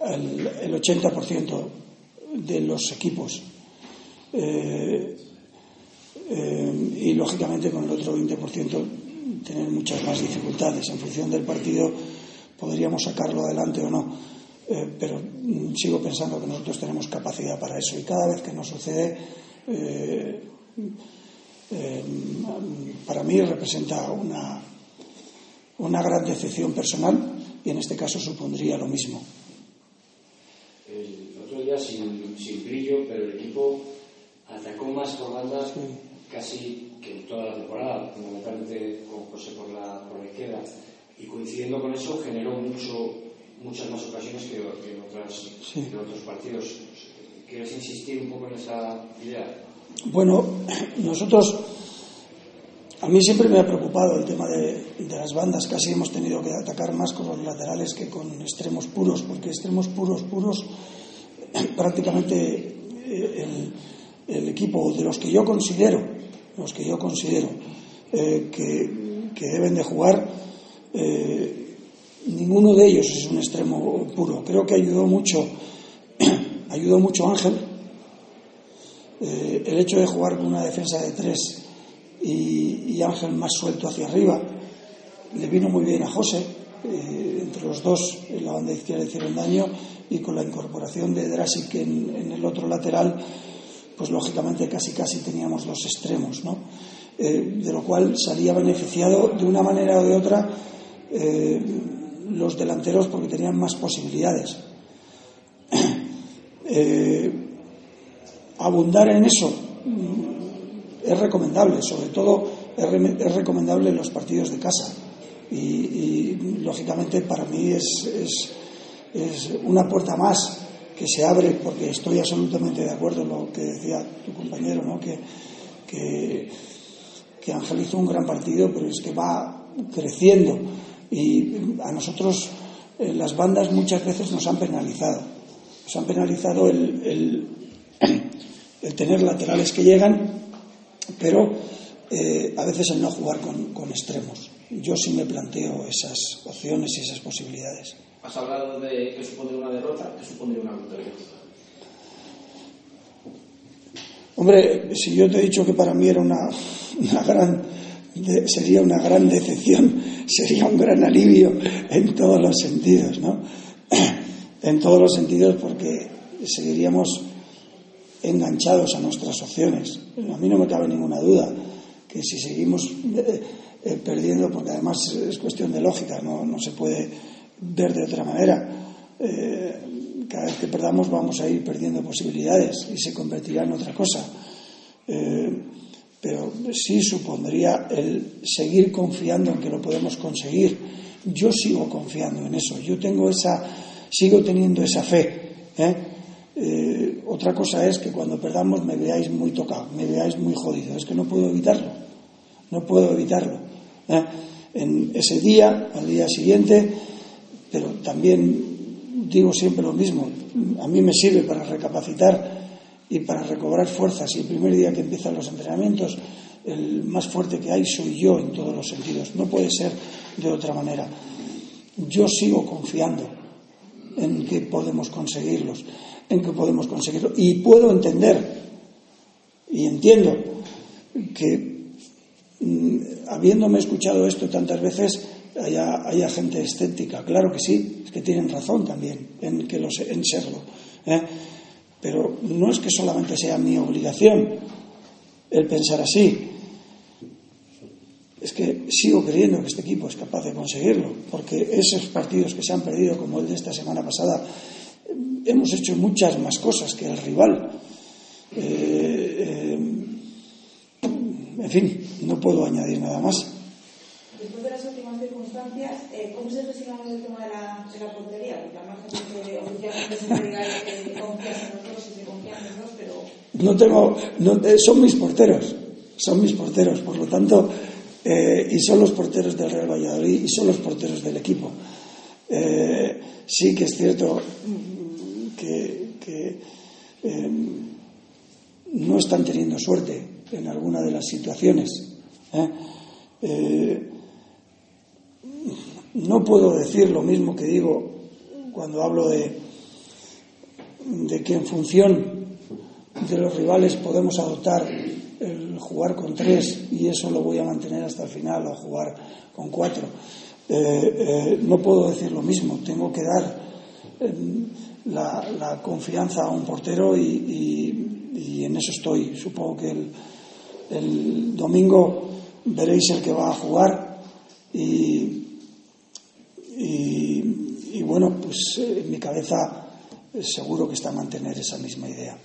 al el 80% de los equipos. Eh, y lógicamente con el otro 20% tener muchas más dificultades. En función del partido podríamos sacarlo adelante o no. Eh, pero mm, sigo pensando que nosotros tenemos capacidad para eso y cada vez que nos sucede para mí representa una, una gran decepción personal y en este caso supondría lo mismo sin, sin, brillo, pero el equipo atacó más por bandas casi que en toda la temporada, fundamentalmente con José por la, por la izquierda. Y coincidiendo con eso, generó mucho, muchas más ocasiones que, que en, otras, en otros partidos. ¿Quieres insistir un poco en esa idea? Bueno, nosotros a mí siempre me ha preocupado el tema de, de, las bandas. Casi hemos tenido que atacar más con los laterales que con extremos puros, porque extremos puros, puros, prácticamente eh, el, equipo de los que yo considero, los que yo considero eh, que, deben de jugar, eh, ninguno de ellos es un extremo puro. Creo que ayudó mucho, ayudó mucho Ángel el hecho de jugar con una defensa de tres y, Ángel más suelto hacia arriba le vino muy bien a José entre los dos en la banda izquierda hicieron daño y con la incorporación de Drasic en el otro lateral, pues lógicamente casi casi teníamos dos extremos, ¿no? Eh, de lo cual salía beneficiado de una manera o de otra eh, los delanteros porque tenían más posibilidades. Eh, abundar en eso mm, es recomendable, sobre todo es, recomendable en los partidos de casa. Y, lógicamente para mí es una puerta más que se abre, porque estoy absolutamente de acuerdo en lo que decía tu compañero, ¿no? que, que, que Ángel hizo un gran partido, pero es que va creciendo. Y a nosotros eh, las bandas muchas veces nos han penalizado. Nos han penalizado el, el, tener laterales que llegan, pero eh, a veces el no jugar con, con extremos. Yo sí me planteo esas opciones y esas posibilidades. Has hablado de que supondría una derrota, que supondría una victoria. Hombre, si yo te he dicho que para mí era una, una gran sería una gran decepción, sería un gran alivio en todos los sentidos, ¿no? en todos los sentidos porque seguiríamos enganchados a nuestras opciones. A mí no me cabe ninguna duda que si seguimos eh, eh, perdiendo, porque además es cuestión de lógica, no se puede ver de otra manera, eh, cada vez que perdamos vamos a ir perdiendo posibilidades y se convertirá en otra cosa. pero sí supondría el seguir confiando en que lo podemos conseguir. Yo sigo confiando en eso, yo tengo esa, sigo teniendo esa fe. Eh, otra cosa es que cuando perdamos me veáis muy tocado, me veáis muy jodido. Es que no puedo evitarlo, no puedo evitarlo. ¿eh? En ese día, al día siguiente, pero también digo siempre lo mismo. A mí me sirve para recapacitar y para recobrar fuerzas. Y el primer día que empiezan los entrenamientos, el más fuerte que hay soy yo en todos los sentidos. No puede ser de otra manera. Yo sigo confiando en que podemos conseguirlos en que podemos conseguirlo. Y puedo entender y entiendo que, mm, habiéndome escuchado esto tantas veces, haya, gente escéptica. Claro que sí, es que tienen razón también en, que en serlo. ¿eh? Pero no es que solamente sea mi obligación el pensar así. Es que sigo creyendo que este equipo es capaz de conseguirlo, porque esos partidos que se han perdido, como el de esta semana pasada, hemos hecho muchas más cosas que el rival. Eh, eh, en fin, no puedo añadir nada más. Después de las últimas eh, ¿cómo se gestiona el tema de la, de la portería? Porque además que oficialmente se diga que confías en los dos y se confían en los dos, pero... No tengo, no, son mis porteros, son mis porteros, por lo tanto, y son los porteros del Real Valladolid y son los porteros del equipo. sí que es cierto que, em, no están teniendo suerte en alguna de las situaciones. ¿eh? Eh, no puedo decir lo mismo que digo cuando hablo de, de que en función de los rivales podemos adoptar el jugar con tres y eso lo voy a mantener hasta el final o jugar con cuatro. Eh, no puedo decir lo mismo, tengo que dar em, la, confianza a un portero y, en eso estoy. Supongo que el, domingo veréis el que va a jugar y, y, bueno, pues en mi cabeza seguro que está mantener esa misma idea.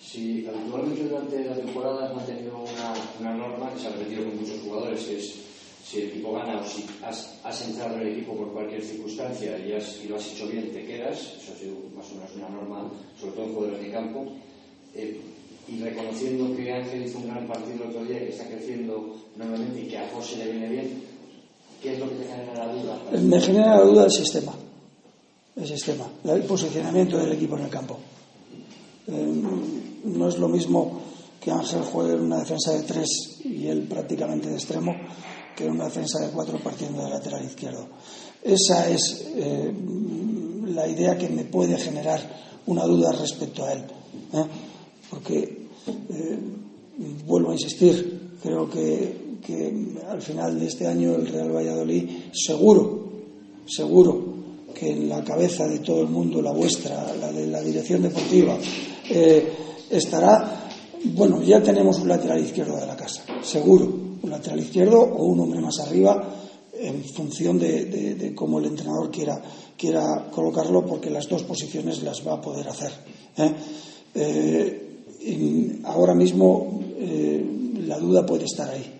Sí, habitualmente durante la temporada has mantenido una, una norma que se ha repetido con muchos jugadores, que es si el equipo gana o si has, entrado en el equipo por cualquier circunstancia y, lo has hecho bien, te quedas. Eso ha sido más o menos una norma, sobre todo en jugadores de campo. Eh, y reconociendo que Ángel hizo un gran partido el otro día y que está creciendo nuevamente y que a José le viene bien, ¿qué es lo que te genera la duda? Me genera la duda el sistema. El sistema, el posicionamiento del equipo en el campo. Eh, no es lo mismo que Ángel juegue en una defensa de tres y él prácticamente de extremo que una defensa de cuatro partiendo del lateral izquierdo. Esa es eh, la idea que me puede generar una duda respecto a él. ¿eh? Porque, vuelvo a insistir, creo que, al final de este año el Real Valladolid, seguro, seguro que en la cabeza de todo el mundo, la vuestra, la de la dirección deportiva, estará, bueno, ya tenemos un lateral izquierdo de la casa, seguro un lateral izquierdo o un hombre más arriba en función de, cómo el entrenador quiera, quiera colocarlo, porque las dos posiciones las va a poder hacer. ¿eh? Eh, ahora mismo eh, la duda puede estar ahí,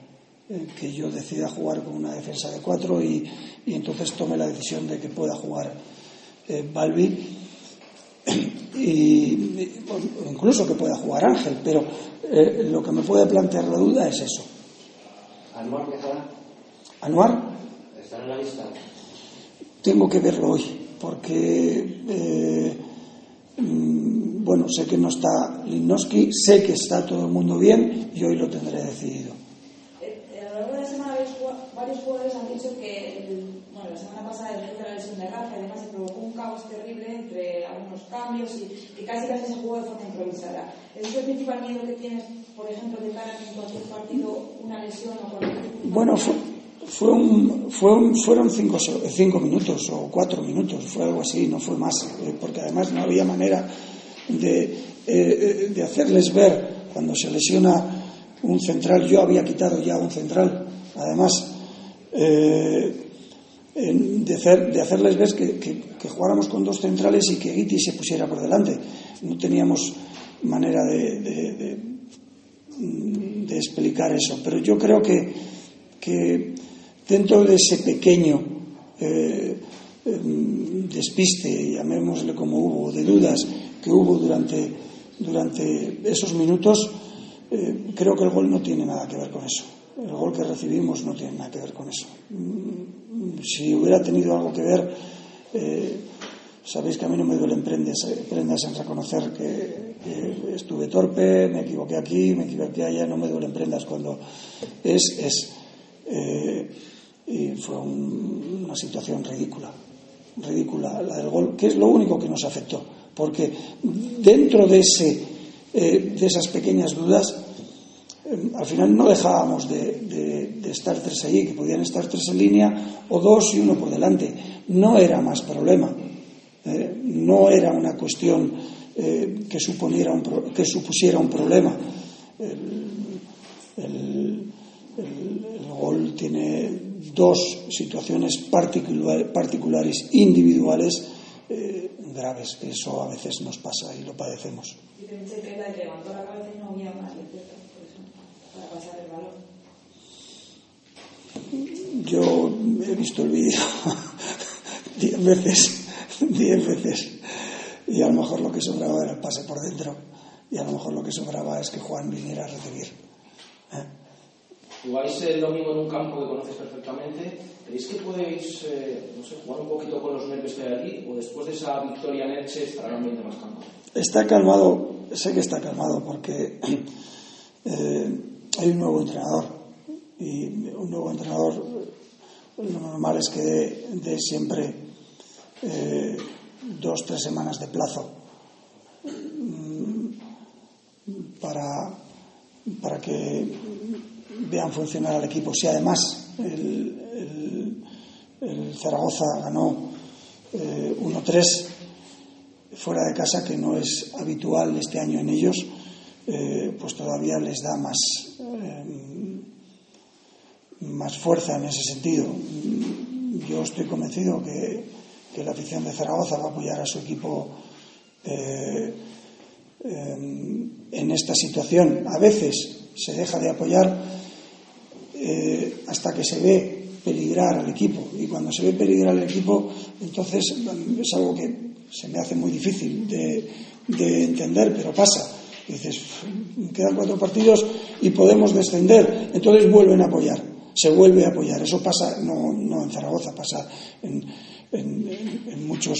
que yo decida jugar con una defensa de cuatro y, entonces tome la decisión de que pueda jugar Balbi y, incluso que pueda jugar Ángel, pero lo que me puede plantear la duda es eso ¿Anuar estará? ¿Anuar? ¿Estará en la lista? Tengo que verlo hoy, porque, eh, mm, bueno, sé que no está Linowski, sé que está todo el mundo bien y hoy lo tendré decidido. Eh, a lo largo de la semana varios jugadores han dicho que bueno, la semana pasada después de la lesión de Rafa, además se provocó un caos terrible entre algunos cambios y que casi casi se jugó de forma improvisada. ¿Ese es el principal miedo que tienes, por ejemplo, de cara en cualquier partido una lesión o cualquier... Bueno, fue, fue un, fue un, fueron cinco, cinco, minutos o cuatro minutos, fue algo así, no fue más, eh, porque además no había manera de, eh, eh, de hacerles ver cuando se lesiona un central, yo había quitado ya un central, además, eh, de, hacer, de, hacerles ver que, jugáramos con dos centrales y que Guiti se pusiera por delante. No teníamos manera de, de explicar eso, pero yo creo que, dentro de ese pequeño eh, despiste, llamémosle como hubo, de dudas que hubo durante, durante esos minutos, eh, creo que el gol no tiene nada que ver con eso. El gol que recibimos no tiene nada que ver con eso. Mm, si hubiera tenido algo que ver, eh, sabéis que a mí no me duelen prendas, prendas en reconocer que, estuve torpe, me equivoqué aquí, me equivoqué allá, no me duelen prendas cuando es. es eh, y fue un, una situación ridícula, ridícula la del gol, que es lo único que nos afectó, porque dentro de ese eh, de esas pequeñas dudas, al final no dejábamos de, estar tres allí, que podían estar tres en línea o dos y uno por delante. No era más problema, eh, no era una cuestión eh, que, suponiera un pro, que supusiera un problema. El gol tiene dos situaciones particular, particulares, individuales, eh, graves, que eso a veces nos pasa y lo padecemos. Y para pasar el balón. Yo he visto el vídeo diez veces, diez veces, y a lo mejor lo que sobraba era el pase por dentro, y a lo mejor lo que sobraba es que Juan viniera a recibir. ¿Eh? Jugáis el domingo en un campo que conoces perfectamente. ¿Creéis que podéis eh, no sé, jugar un poquito con los nervios que hay allí? ¿O después de esa victoria en Elche estará el ambiente más calmado? Está calmado, sé que está calmado porque eh, hay un nuevo entrenador. Y un nuevo entrenador, lo normal es que dé, siempre eh, dos, tres semanas de plazo para, para que vean funcionar al equipo. Si además el Zaragoza ganó eh, 1-3 fuera de casa, que no es habitual este año en ellos, eh, pues todavía les da más, eh, más fuerza en ese sentido. Yo estoy convencido que, que, la afición de Zaragoza va a apoyar a su equipo eh, en esta situación. A veces se deja de apoyar hasta que se ve peligrar al equipo. Y cuando se ve peligrar al equipo, entonces es algo que se me hace muy difícil de entender, pero pasa. Dices, quedan cuatro partidos y podemos descender. Entonces vuelven a apoyar, se vuelve a apoyar. Eso pasa, no, no en Zaragoza, pasa en, en, muchos,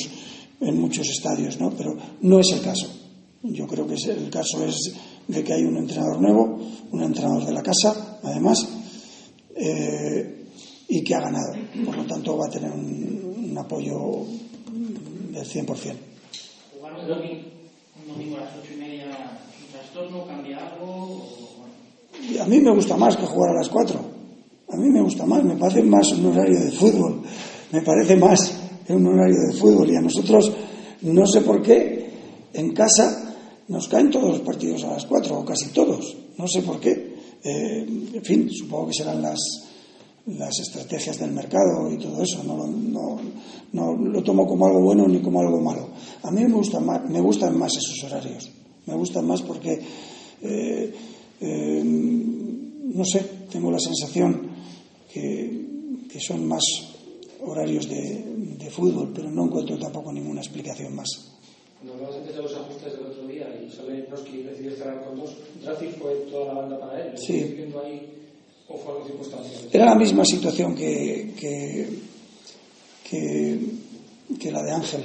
en muchos estadios, ¿no? pero no es el caso. Yo creo que el caso es de que hay un entrenador nuevo, un entrenador de la casa, además, eh, y que ha ganado. Por lo tanto, va a tener un, apoyo del 100%. ¿Jugar un domingo, a las ocho y media trastorno cambia algo? A mí me gusta más que jugar a las 4. A mí me gusta más, me parece más un horario de fútbol. Me parece más un horario de fútbol. Y a nosotros, no sé por qué, en casa nos caen todos los partidos a las 4, o casi todos. No sé por qué. Eh, en fin, supongo que serán las, las estrategias del mercado y todo eso. No, no, no, lo tomo como algo bueno ni como algo malo. A mí me gustan más, me gustan más esos horarios. Me gustan más porque, eh, eh, no sé, tengo la sensación que, que son más horarios de, de, fútbol, pero no encuentro tampoco ninguna explicación más. Antes de los ajustes del otro día y sale Broski y decide cerrar con dos, Draci fue toda la banda para él. Sí. Ahí, ¿O fue algo circunstancial? Era la misma situación que, que, que, que, la de Ángel.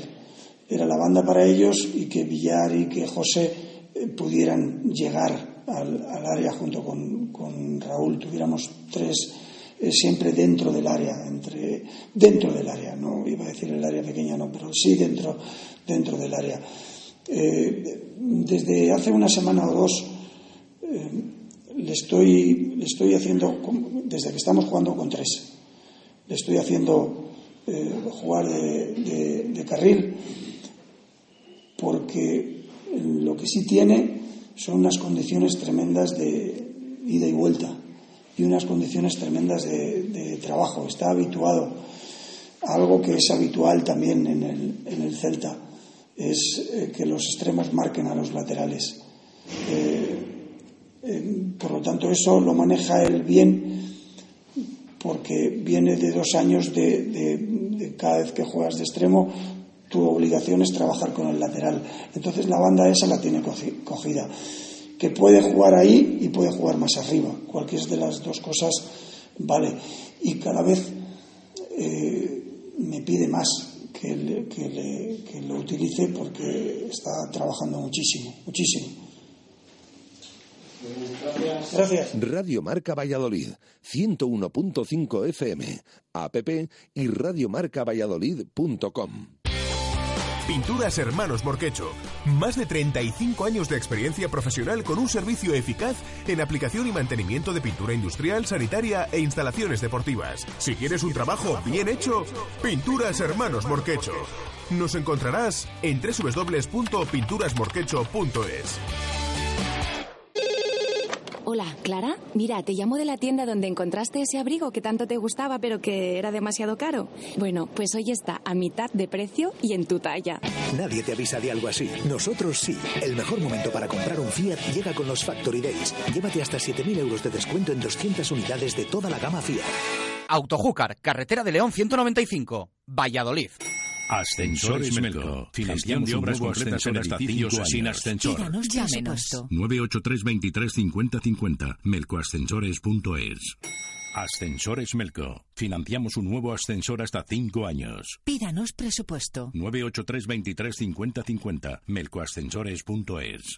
Era la banda para ellos y que Villar y que José eh, pudieran llegar al, área junto con, Raúl. Tuviéramos tres eh, siempre dentro del área, entre, dentro del área, no iba a decir el área pequeña, no, pero sí dentro, dentro del área. Eh, desde hace una semana o dos le, estoy, le estoy haciendo, desde que estamos jugando con tres, le estoy haciendo jugar de carril porque lo que sí tiene son unas condiciones tremendas de ida y vuelta y unas condiciones tremendas de, trabajo. Está habituado a algo que es habitual también en el, en el Celta, es eh, que los extremos marquen a los laterales. Eh, eh, por lo tanto, eso lo maneja él bien porque viene de dos años de, de cada vez que juegas de extremo tu obligación es trabajar con el lateral. Entonces la banda esa la tiene cogida que puede jugar ahí y puede jugar más arriba. Cualquiera de las dos cosas vale. Y cada vez eh, me pide más que, que, lo utilice porque está trabajando muchísimo, muchísimo. Gracias. Radio Marca Valladolid, 101.5 FM, app y radiomarcavalladolid.com. Pinturas Hermanos Morquecho. Más de 35 años de experiencia profesional con un servicio eficaz en aplicación y mantenimiento de pintura industrial, sanitaria e instalaciones deportivas. Si quieres un trabajo bien hecho, Pinturas Hermanos Morquecho. Nos encontrarás en www.pinturasmorquecho.es. Hola, Clara. Mira, te llamo de la tienda donde encontraste ese abrigo que tanto te gustaba pero que era demasiado caro. Bueno, pues hoy está a mitad de precio y en tu talla. Nadie te avisa de algo así. Nosotros sí. El mejor momento para comprar un Fiat llega con los Factory Days. Llévate hasta 7.000 euros de descuento en 200 unidades de toda la gama Fiat. Autojúcar, carretera de León 195, Valladolid. Ascensores Melco. Financiación de obras completas en edificios sin ascensor. Pídanos llámenos. 983 23 50 50. Melcoascensores.es. Ascensores Melco. Financiamos un nuevo ascensor hasta 5 años. Pídanos presupuesto. 983 23 50 50. Melcoascensores.es.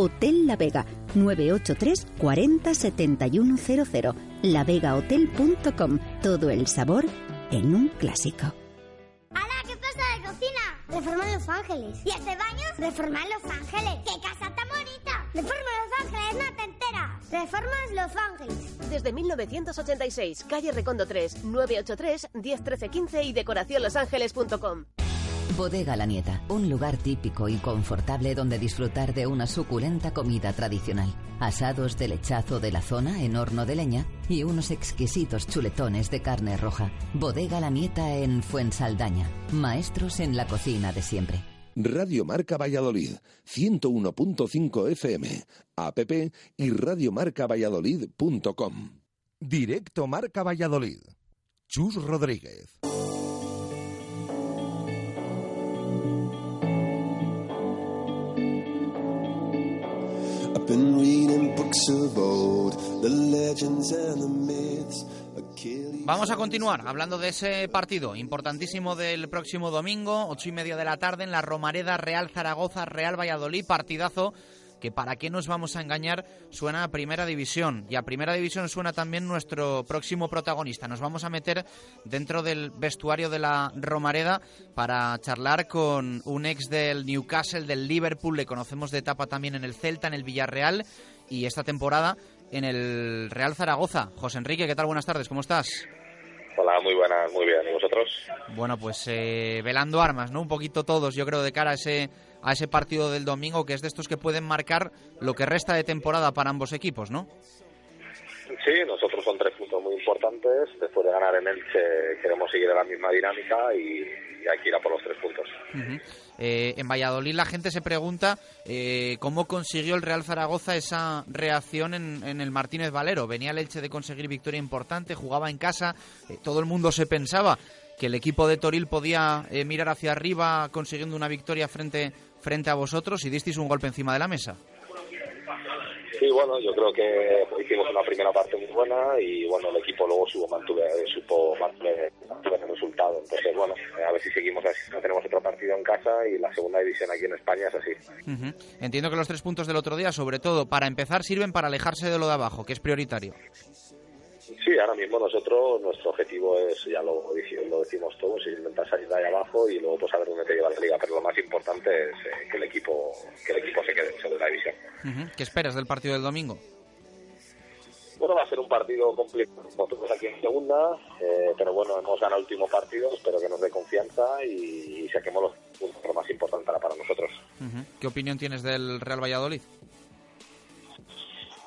Hotel La Vega, 983 40 7100. lavegahotel.com. Todo el sabor en un clásico. ¡Hala! ¿Qué pasa de cocina? Reforma Los Ángeles. ¿Y este baño? Reforma Los Ángeles. ¡Qué casa tan bonita! Reforma Los Ángeles, no te enteras. Reformas Los Ángeles. Desde 1986, calle Recondo 3, 983 101315 y decoracionlosangeles.com. Bodega La Nieta, un lugar típico y confortable donde disfrutar de una suculenta comida tradicional. Asados de lechazo de la zona en horno de leña y unos exquisitos chuletones de carne roja. Bodega La Nieta en Fuensaldaña. Maestros en la cocina de siempre. Radio Marca Valladolid, 101.5 FM, app y radiomarcavalladolid.com. Directo Marca Valladolid. Chus Rodríguez. Vamos a continuar hablando de ese partido importantísimo del próximo domingo, ocho y media de la tarde, en la Romareda Real Zaragoza, Real Valladolid, partidazo que para qué nos vamos a engañar suena a Primera División y a Primera División suena también nuestro próximo protagonista. Nos vamos a meter dentro del vestuario de la Romareda para charlar con un ex del Newcastle, del Liverpool, le conocemos de etapa también en el Celta, en el Villarreal y esta temporada en el Real Zaragoza. José Enrique, ¿qué tal? Buenas tardes, ¿cómo estás? Hola, muy buenas, muy bien. ¿Y vosotros? Bueno, pues eh, velando armas, ¿no? Un poquito todos, yo creo, de cara a ese a ese partido del domingo, que es de estos que pueden marcar lo que resta de temporada para ambos equipos, ¿no? Sí, nosotros son tres puntos muy importantes. Después de ganar en Elche queremos seguir en la misma dinámica y, hay que ir a por los tres puntos. Eh, en Valladolid la gente se pregunta eh, cómo consiguió el Real Zaragoza esa reacción en, el Martínez Valero. Venía el Elche de conseguir victoria importante, jugaba en casa, eh, todo el mundo se pensaba que el equipo de Toril podía mirar hacia arriba consiguiendo una victoria frente, frente a vosotros y disteis un golpe encima de la mesa. Sí, bueno, yo creo que hicimos una primera parte muy buena y bueno, el equipo luego supo mantuve, supo mantener, el resultado. Entonces, bueno, a ver si seguimos así. No tenemos otro partido en casa y la segunda división aquí en España es así. Entiendo que los tres puntos del otro día, sobre todo para empezar, sirven para alejarse de lo de abajo, que es prioritario. Sí, ahora mismo nosotros, nuestro objetivo es, ya lo, lo decimos todos, es intentar salir de ahí abajo y luego pues a ver dónde te lleva la liga. Pero lo más importante es eh, que el equipo que el equipo se quede en segunda división. ¿Qué esperas del partido del domingo? Bueno, va a ser un partido complicado, nosotros aquí en segunda, eh, pero bueno, hemos ganado el último partido, espero que nos dé confianza y, saquemos los puntos lo más importante para nosotros. ¿Qué opinión tienes del Real Valladolid?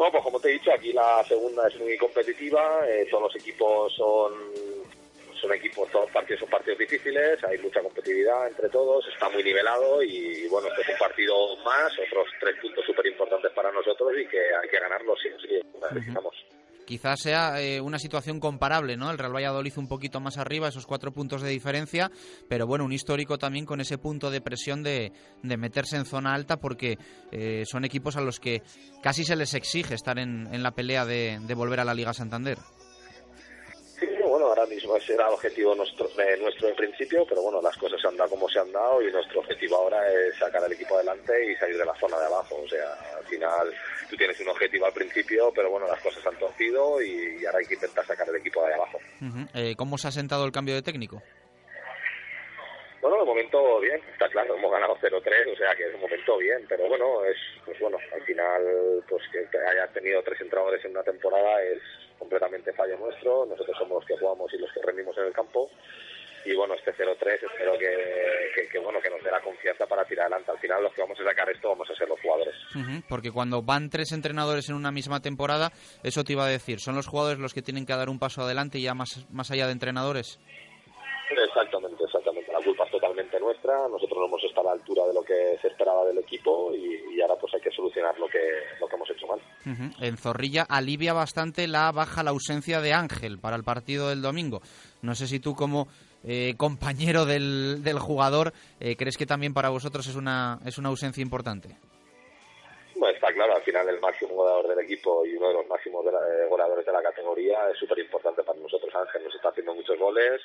Bueno, pues como te he dicho, aquí la segunda es muy competitiva, eh, todos los equipos son son equipos, todos partidos son partidos difíciles, hay mucha competitividad entre todos, está muy nivelado y bueno, este es un partido más, otros tres puntos súper importantes para nosotros y que hay que ganarlos sí sí, necesitamos. Quizás sea eh, una situación comparable, ¿no? El Real Valladolid un poquito más arriba, esos cuatro puntos de diferencia, pero bueno, un histórico también con ese punto de presión de, de meterse en zona alta porque eh, son equipos a los que casi se les exige estar en, en la pelea de, de volver a la Liga Santander ahora mismo ese era el objetivo nuestro, de nuestro de principio, pero bueno, las cosas se han dado como se han dado y nuestro objetivo ahora es sacar al equipo adelante y salir de la zona de abajo. O sea, al final tú tienes un objetivo al principio, pero bueno, las cosas han torcido y, ahora hay que intentar sacar el equipo de abajo. Eh, ¿Cómo se ha sentado el cambio de técnico? Bueno, de momento bien, está claro, hemos ganado 0-3, o sea que es un momento bien, pero bueno, es pues bueno, al final pues que haya tenido tres entrenadores en una temporada es completamente fallo nuestro, nosotros somos los que jugamos y los que rendimos en el campo y bueno, este 0-3 espero que, bueno que nos dé la confianza para tirar adelante. Al final los que vamos a sacar esto vamos a ser los jugadores. porque cuando van tres entrenadores en una misma temporada, eso te iba a decir, ¿son los jugadores los que tienen que dar un paso adelante ya más, más allá de entrenadores? Nuestra. Nosotros no hemos estado a la altura de lo que se esperaba del equipo y, ahora pues hay que solucionar lo que, lo que hemos hecho mal. En Zorrilla alivia bastante la baja, la ausencia de Ángel para el partido del domingo. No sé si tú como eh, compañero del, del jugador eh, crees que también para vosotros es una, es una ausencia importante. Bueno, está claro, al final el máximo goleador del equipo y uno de los máximos eh, goleadores de la categoría es súper importante para nosotros. Ángel nos está haciendo muchos goles,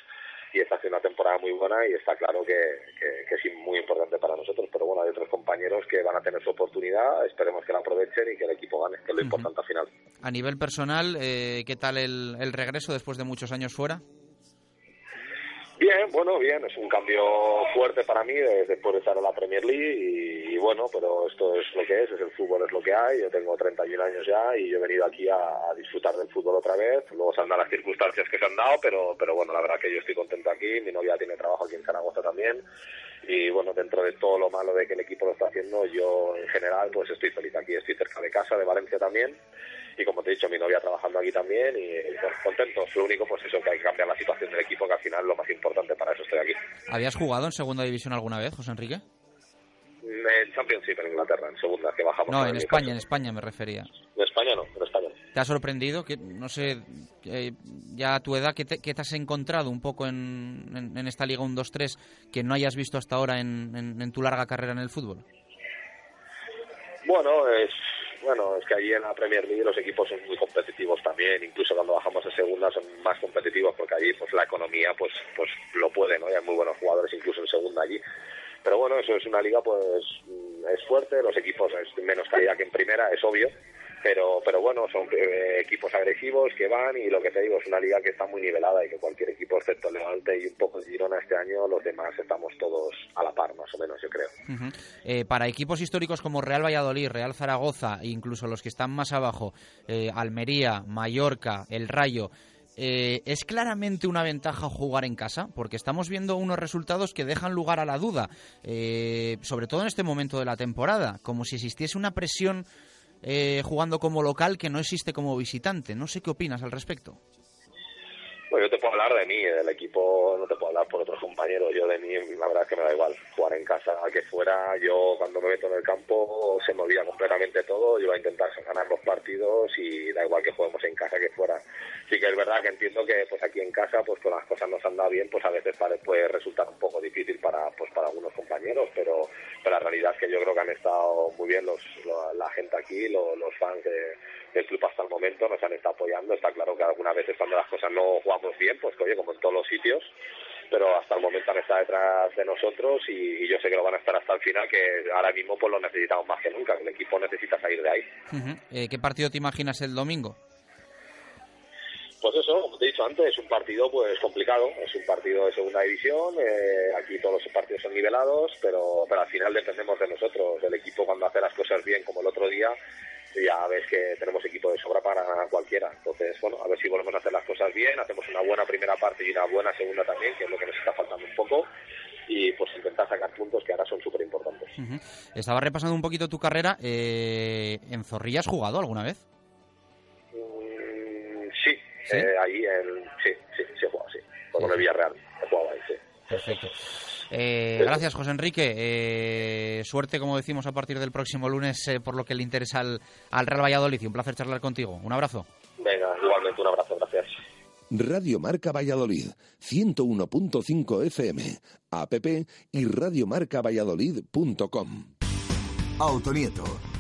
y está haciendo una temporada muy buena y está claro que, que, es muy importante para nosotros. Pero bueno, hay otros compañeros que van a tener su oportunidad, esperemos que la aprovechen y que el equipo gane, que es lo importante al final. A nivel personal, eh, ¿qué tal el, el regreso después de muchos años fuera? Bien, bueno, bien, es un cambio fuerte para mí después de estar en la Premier League y, bueno, pero esto es lo que es, es el fútbol, es lo que hay, yo tengo 31 años ya y yo he venido aquí a, disfrutar del fútbol otra vez, luego se han dado las circunstancias que se han dado, pero, pero bueno, la verdad que yo estoy contento aquí, mi novia tiene trabajo aquí en Zaragoza también. Y bueno, dentro de todo lo malo de que el equipo lo está haciendo, yo en general pues estoy feliz aquí, estoy cerca de casa, de Valencia también y como te he dicho, mi novia trabajando aquí también y, contento. Lo único, pues eso, que hay que cambiar la situación del equipo, que al final lo más importante, para eso estoy aquí. ¿Habías jugado en segunda división alguna vez, José Enrique? En Championship, en Inglaterra, en segunda, que bajamos. No, en España, en España me refería. En España no, en España ¿Te ha sorprendido? que No sé, ya a tu edad, ¿qué te, has encontrado un poco en, en, esta Liga 1-2-3 que no hayas visto hasta ahora en, en tu larga carrera en el fútbol? Bueno, es bueno, es que allí en la Premier League los equipos son muy competitivos también, incluso cuando bajamos a segunda son más competitivos porque allí pues la economía pues pues lo puede, ¿no? Y hay muy buenos jugadores incluso en segunda allí. Pero bueno, eso es una liga pues es fuerte, los equipos es menos calidad que en primera, es obvio, pero pero bueno, son eh, equipos agresivos que van y lo que te digo es una liga que está muy nivelada y que cualquier equipo excepto Levante y un poco de Girona este año, los demás estamos todos a la par más o menos, yo creo. Eh, para equipos históricos como Real Valladolid, Real Zaragoza, incluso los que están más abajo, eh, Almería, Mallorca, El Rayo, es claramente una ventaja jugar en casa, porque estamos viendo unos resultados que dejan lugar a la duda, sobre todo en este momento de la temporada, como si existiese una presión eh, jugando como local que no existe como visitante. No sé qué opinas al respecto. Hablar de mí, del equipo no te puedo hablar por otros compañeros. Yo de mí, la verdad es que me da igual jugar en casa que fuera. Yo cuando me meto en el campo se me olvida completamente todo. Yo voy a intentar ganar los partidos y da igual que juguemos en casa que fuera. Sí que es verdad que entiendo que pues aquí en casa, pues con las cosas no se han dado bien, pues a veces puede resultar un poco difícil para pues para algunos compañeros, pero, pero la realidad es que yo creo que han estado muy bien los, la gente aquí, los, los fans de el club hasta el momento nos han estado apoyando. Está claro que algunas veces cuando las cosas no jugamos bien, oye, como en todos los sitios, pero hasta el momento han estado detrás de nosotros y, yo sé que lo van a estar hasta el final, que ahora mismo pues lo necesitamos más que nunca. El equipo necesita salir de ahí. Eh, ¿Qué partido te imaginas el domingo? Pues eso, como te he dicho antes, es un partido pues complicado, es un partido de segunda división, eh, aquí todos los partidos son nivelados, pero, pero al final dependemos de nosotros, del equipo cuando hace las cosas bien como el otro día, ya ves que tenemos equipo de sobra para cualquiera. Entonces, bueno, a ver si volvemos a hacer las cosas bien, hacemos una buena primera parte y una buena segunda también, que es lo que nos está faltando un poco, y pues intentar sacar puntos que ahora son súper importantes. Estaba repasando un poquito tu carrera. Eh, ¿En Zorrilla has jugado alguna vez? Mm, sí, eh, ahí en, sí, sí, sí he jugado, sí. Con el Villarreal he jugado ahí. Perfecto. Eh, gracias, José Enrique. Eh, suerte, como decimos, a partir del próximo lunes eh, por lo que le interesa al, al Real Valladolid. Un placer charlar contigo. Un abrazo. Venga, igualmente un abrazo. Gracias. Radio Marca Valladolid, 101.5 FM, app y radiomarcavalladolid.com. Autonieto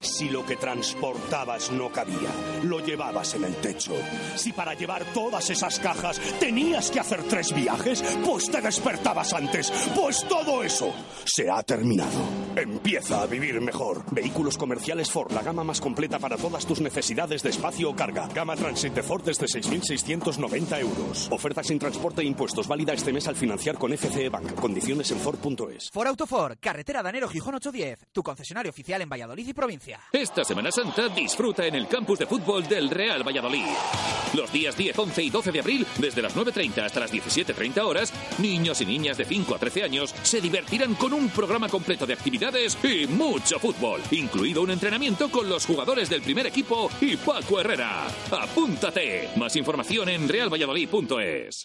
Si lo que transportabas no cabía, lo llevabas en el techo. Si para llevar todas esas cajas tenías que hacer tres viajes, pues te despertabas antes. Pues todo eso se ha terminado. Empieza a vivir mejor. Vehículos comerciales Ford, la gama más completa para todas tus necesidades de espacio o carga. Gama Transit de Ford desde 6.690 euros. Oferta sin transporte e impuestos válida este mes al financiar con FCE Bank. Condiciones en Ford.es. Ford Auto Ford, carretera Danero Gijón 810, tu concesionario oficial en Valladolid y provincia. Esta Semana Santa disfruta en el campus de fútbol del Real Valladolid. Los días 10, 11 y 12 de abril, desde las 9.30 hasta las 17.30 horas, niños y niñas de 5 a 13 años se divertirán con un programa completo de actividades y mucho fútbol, incluido un entrenamiento con los jugadores del primer equipo y Paco Herrera. ¡Apúntate! Más información en realvalladolid.es.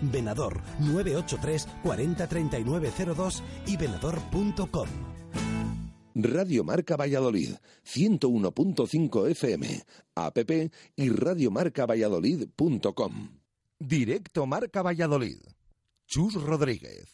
Venador 983 40 39 02 y venador.com. Radio Marca Valladolid, 101.5 FM, app y radiomarcavalladolid.com. Directo Marca Valladolid. Chus Rodríguez.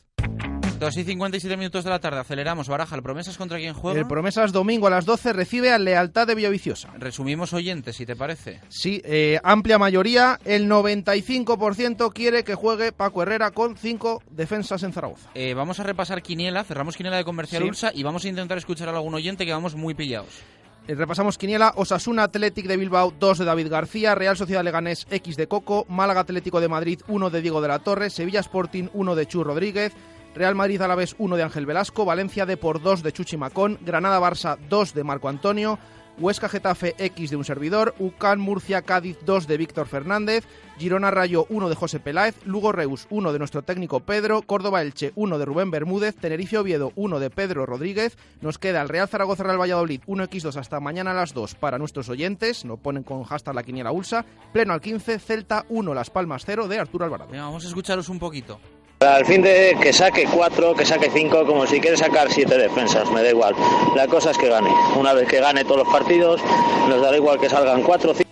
2 y 57 minutos de la tarde, aceleramos. Baraja, ¿el Promesas contra quién juega? El Promesas domingo a las 12 recibe a Lealtad de Villaviciosa. Resumimos oyentes, si te parece. Sí, eh, amplia mayoría, el 95% quiere que juegue Paco Herrera con 5 defensas en Zaragoza. Eh, vamos a repasar Quiniela, cerramos Quiniela de Comercial Sí. Ursa y vamos a intentar escuchar a algún oyente que vamos muy pillados. Eh, repasamos Quiniela, Osasuna Athletic de Bilbao, 2 de David García, Real Sociedad Leganés, X de Coco, Málaga Atlético de Madrid, 1 de Diego de la Torre, Sevilla Sporting, 1 de Chu Rodríguez, Real Madrid Alavés 1 de Ángel Velasco, Valencia Depor 2 de Chuchi Macón, Granada Barça 2 de Marco Antonio, Huesca Getafe X de un servidor, UCAN Murcia Cádiz 2 de Víctor Fernández, Girona Rayo 1 de José Peláez, Lugo Reus 1 de nuestro técnico Pedro, Córdoba Elche 1 de Rubén Bermúdez, Tenerife Oviedo 1 de Pedro Rodríguez, nos queda el Real Zaragoza Real Valladolid 1x2 hasta mañana a las 2 para nuestros oyentes, nos ponen con hashtag la quiniela Ulsa, pleno al 15, Celta 1 Las Palmas 0 de Arturo Alvarado. Venga, vamos a escucharos un poquito. Al fin de que saque cuatro, que saque cinco, como si quiere sacar siete defensas, me da igual. La cosa es que gane. Una vez que gane todos los partidos, nos dará igual que salgan cuatro o cinco.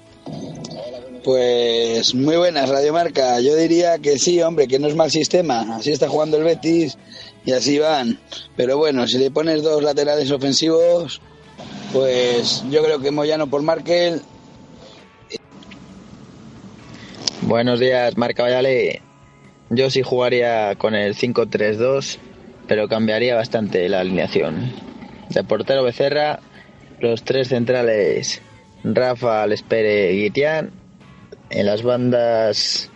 Pues muy buenas, Radio Marca. Yo diría que sí, hombre, que no es mal sistema. Así está jugando el Betis y así van. Pero bueno, si le pones dos laterales ofensivos, pues yo creo que Moyano por Markel. Buenos días, Marca Valladolid. Yo sí jugaría con el 5-3-2, pero cambiaría bastante la alineación. De portero Becerra, los tres centrales Rafa, Lespere y Guitián. En las bandas,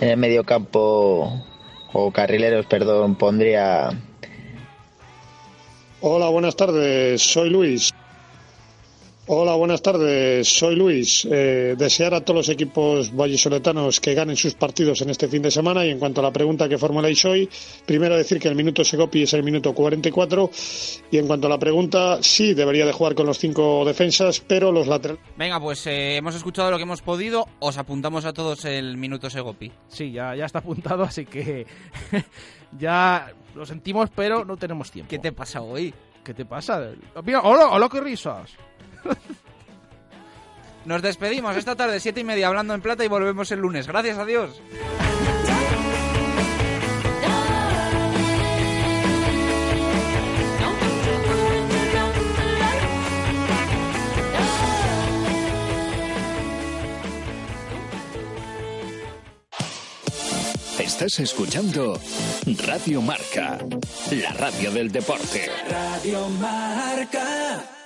en el medio campo, o carrileros, perdón, pondría Hola, buenas tardes, soy Luis. Hola, buenas tardes, soy Luis. Eh, desear a todos los equipos vallisoletanos que ganen sus partidos en este fin de semana y en cuanto a la pregunta que formuláis hoy, primero decir que el minuto Segopi es el minuto 44 y en cuanto a la pregunta, sí, debería de jugar con los cinco defensas, pero los laterales... Venga, pues eh, hemos escuchado lo que hemos podido. Os apuntamos a todos el minuto Segopi. Sí, ya, ya está apuntado, así que ya lo sentimos, pero no tenemos tiempo. ¿Qué te pasa hoy? ¿Qué te pasa? Mira, hola, hola, qué risas. Nos despedimos esta tarde, siete y media, hablando en plata y volvemos el lunes. Gracias, adiós. Estás escuchando Radio Marca, la radio del deporte. Radio Marca.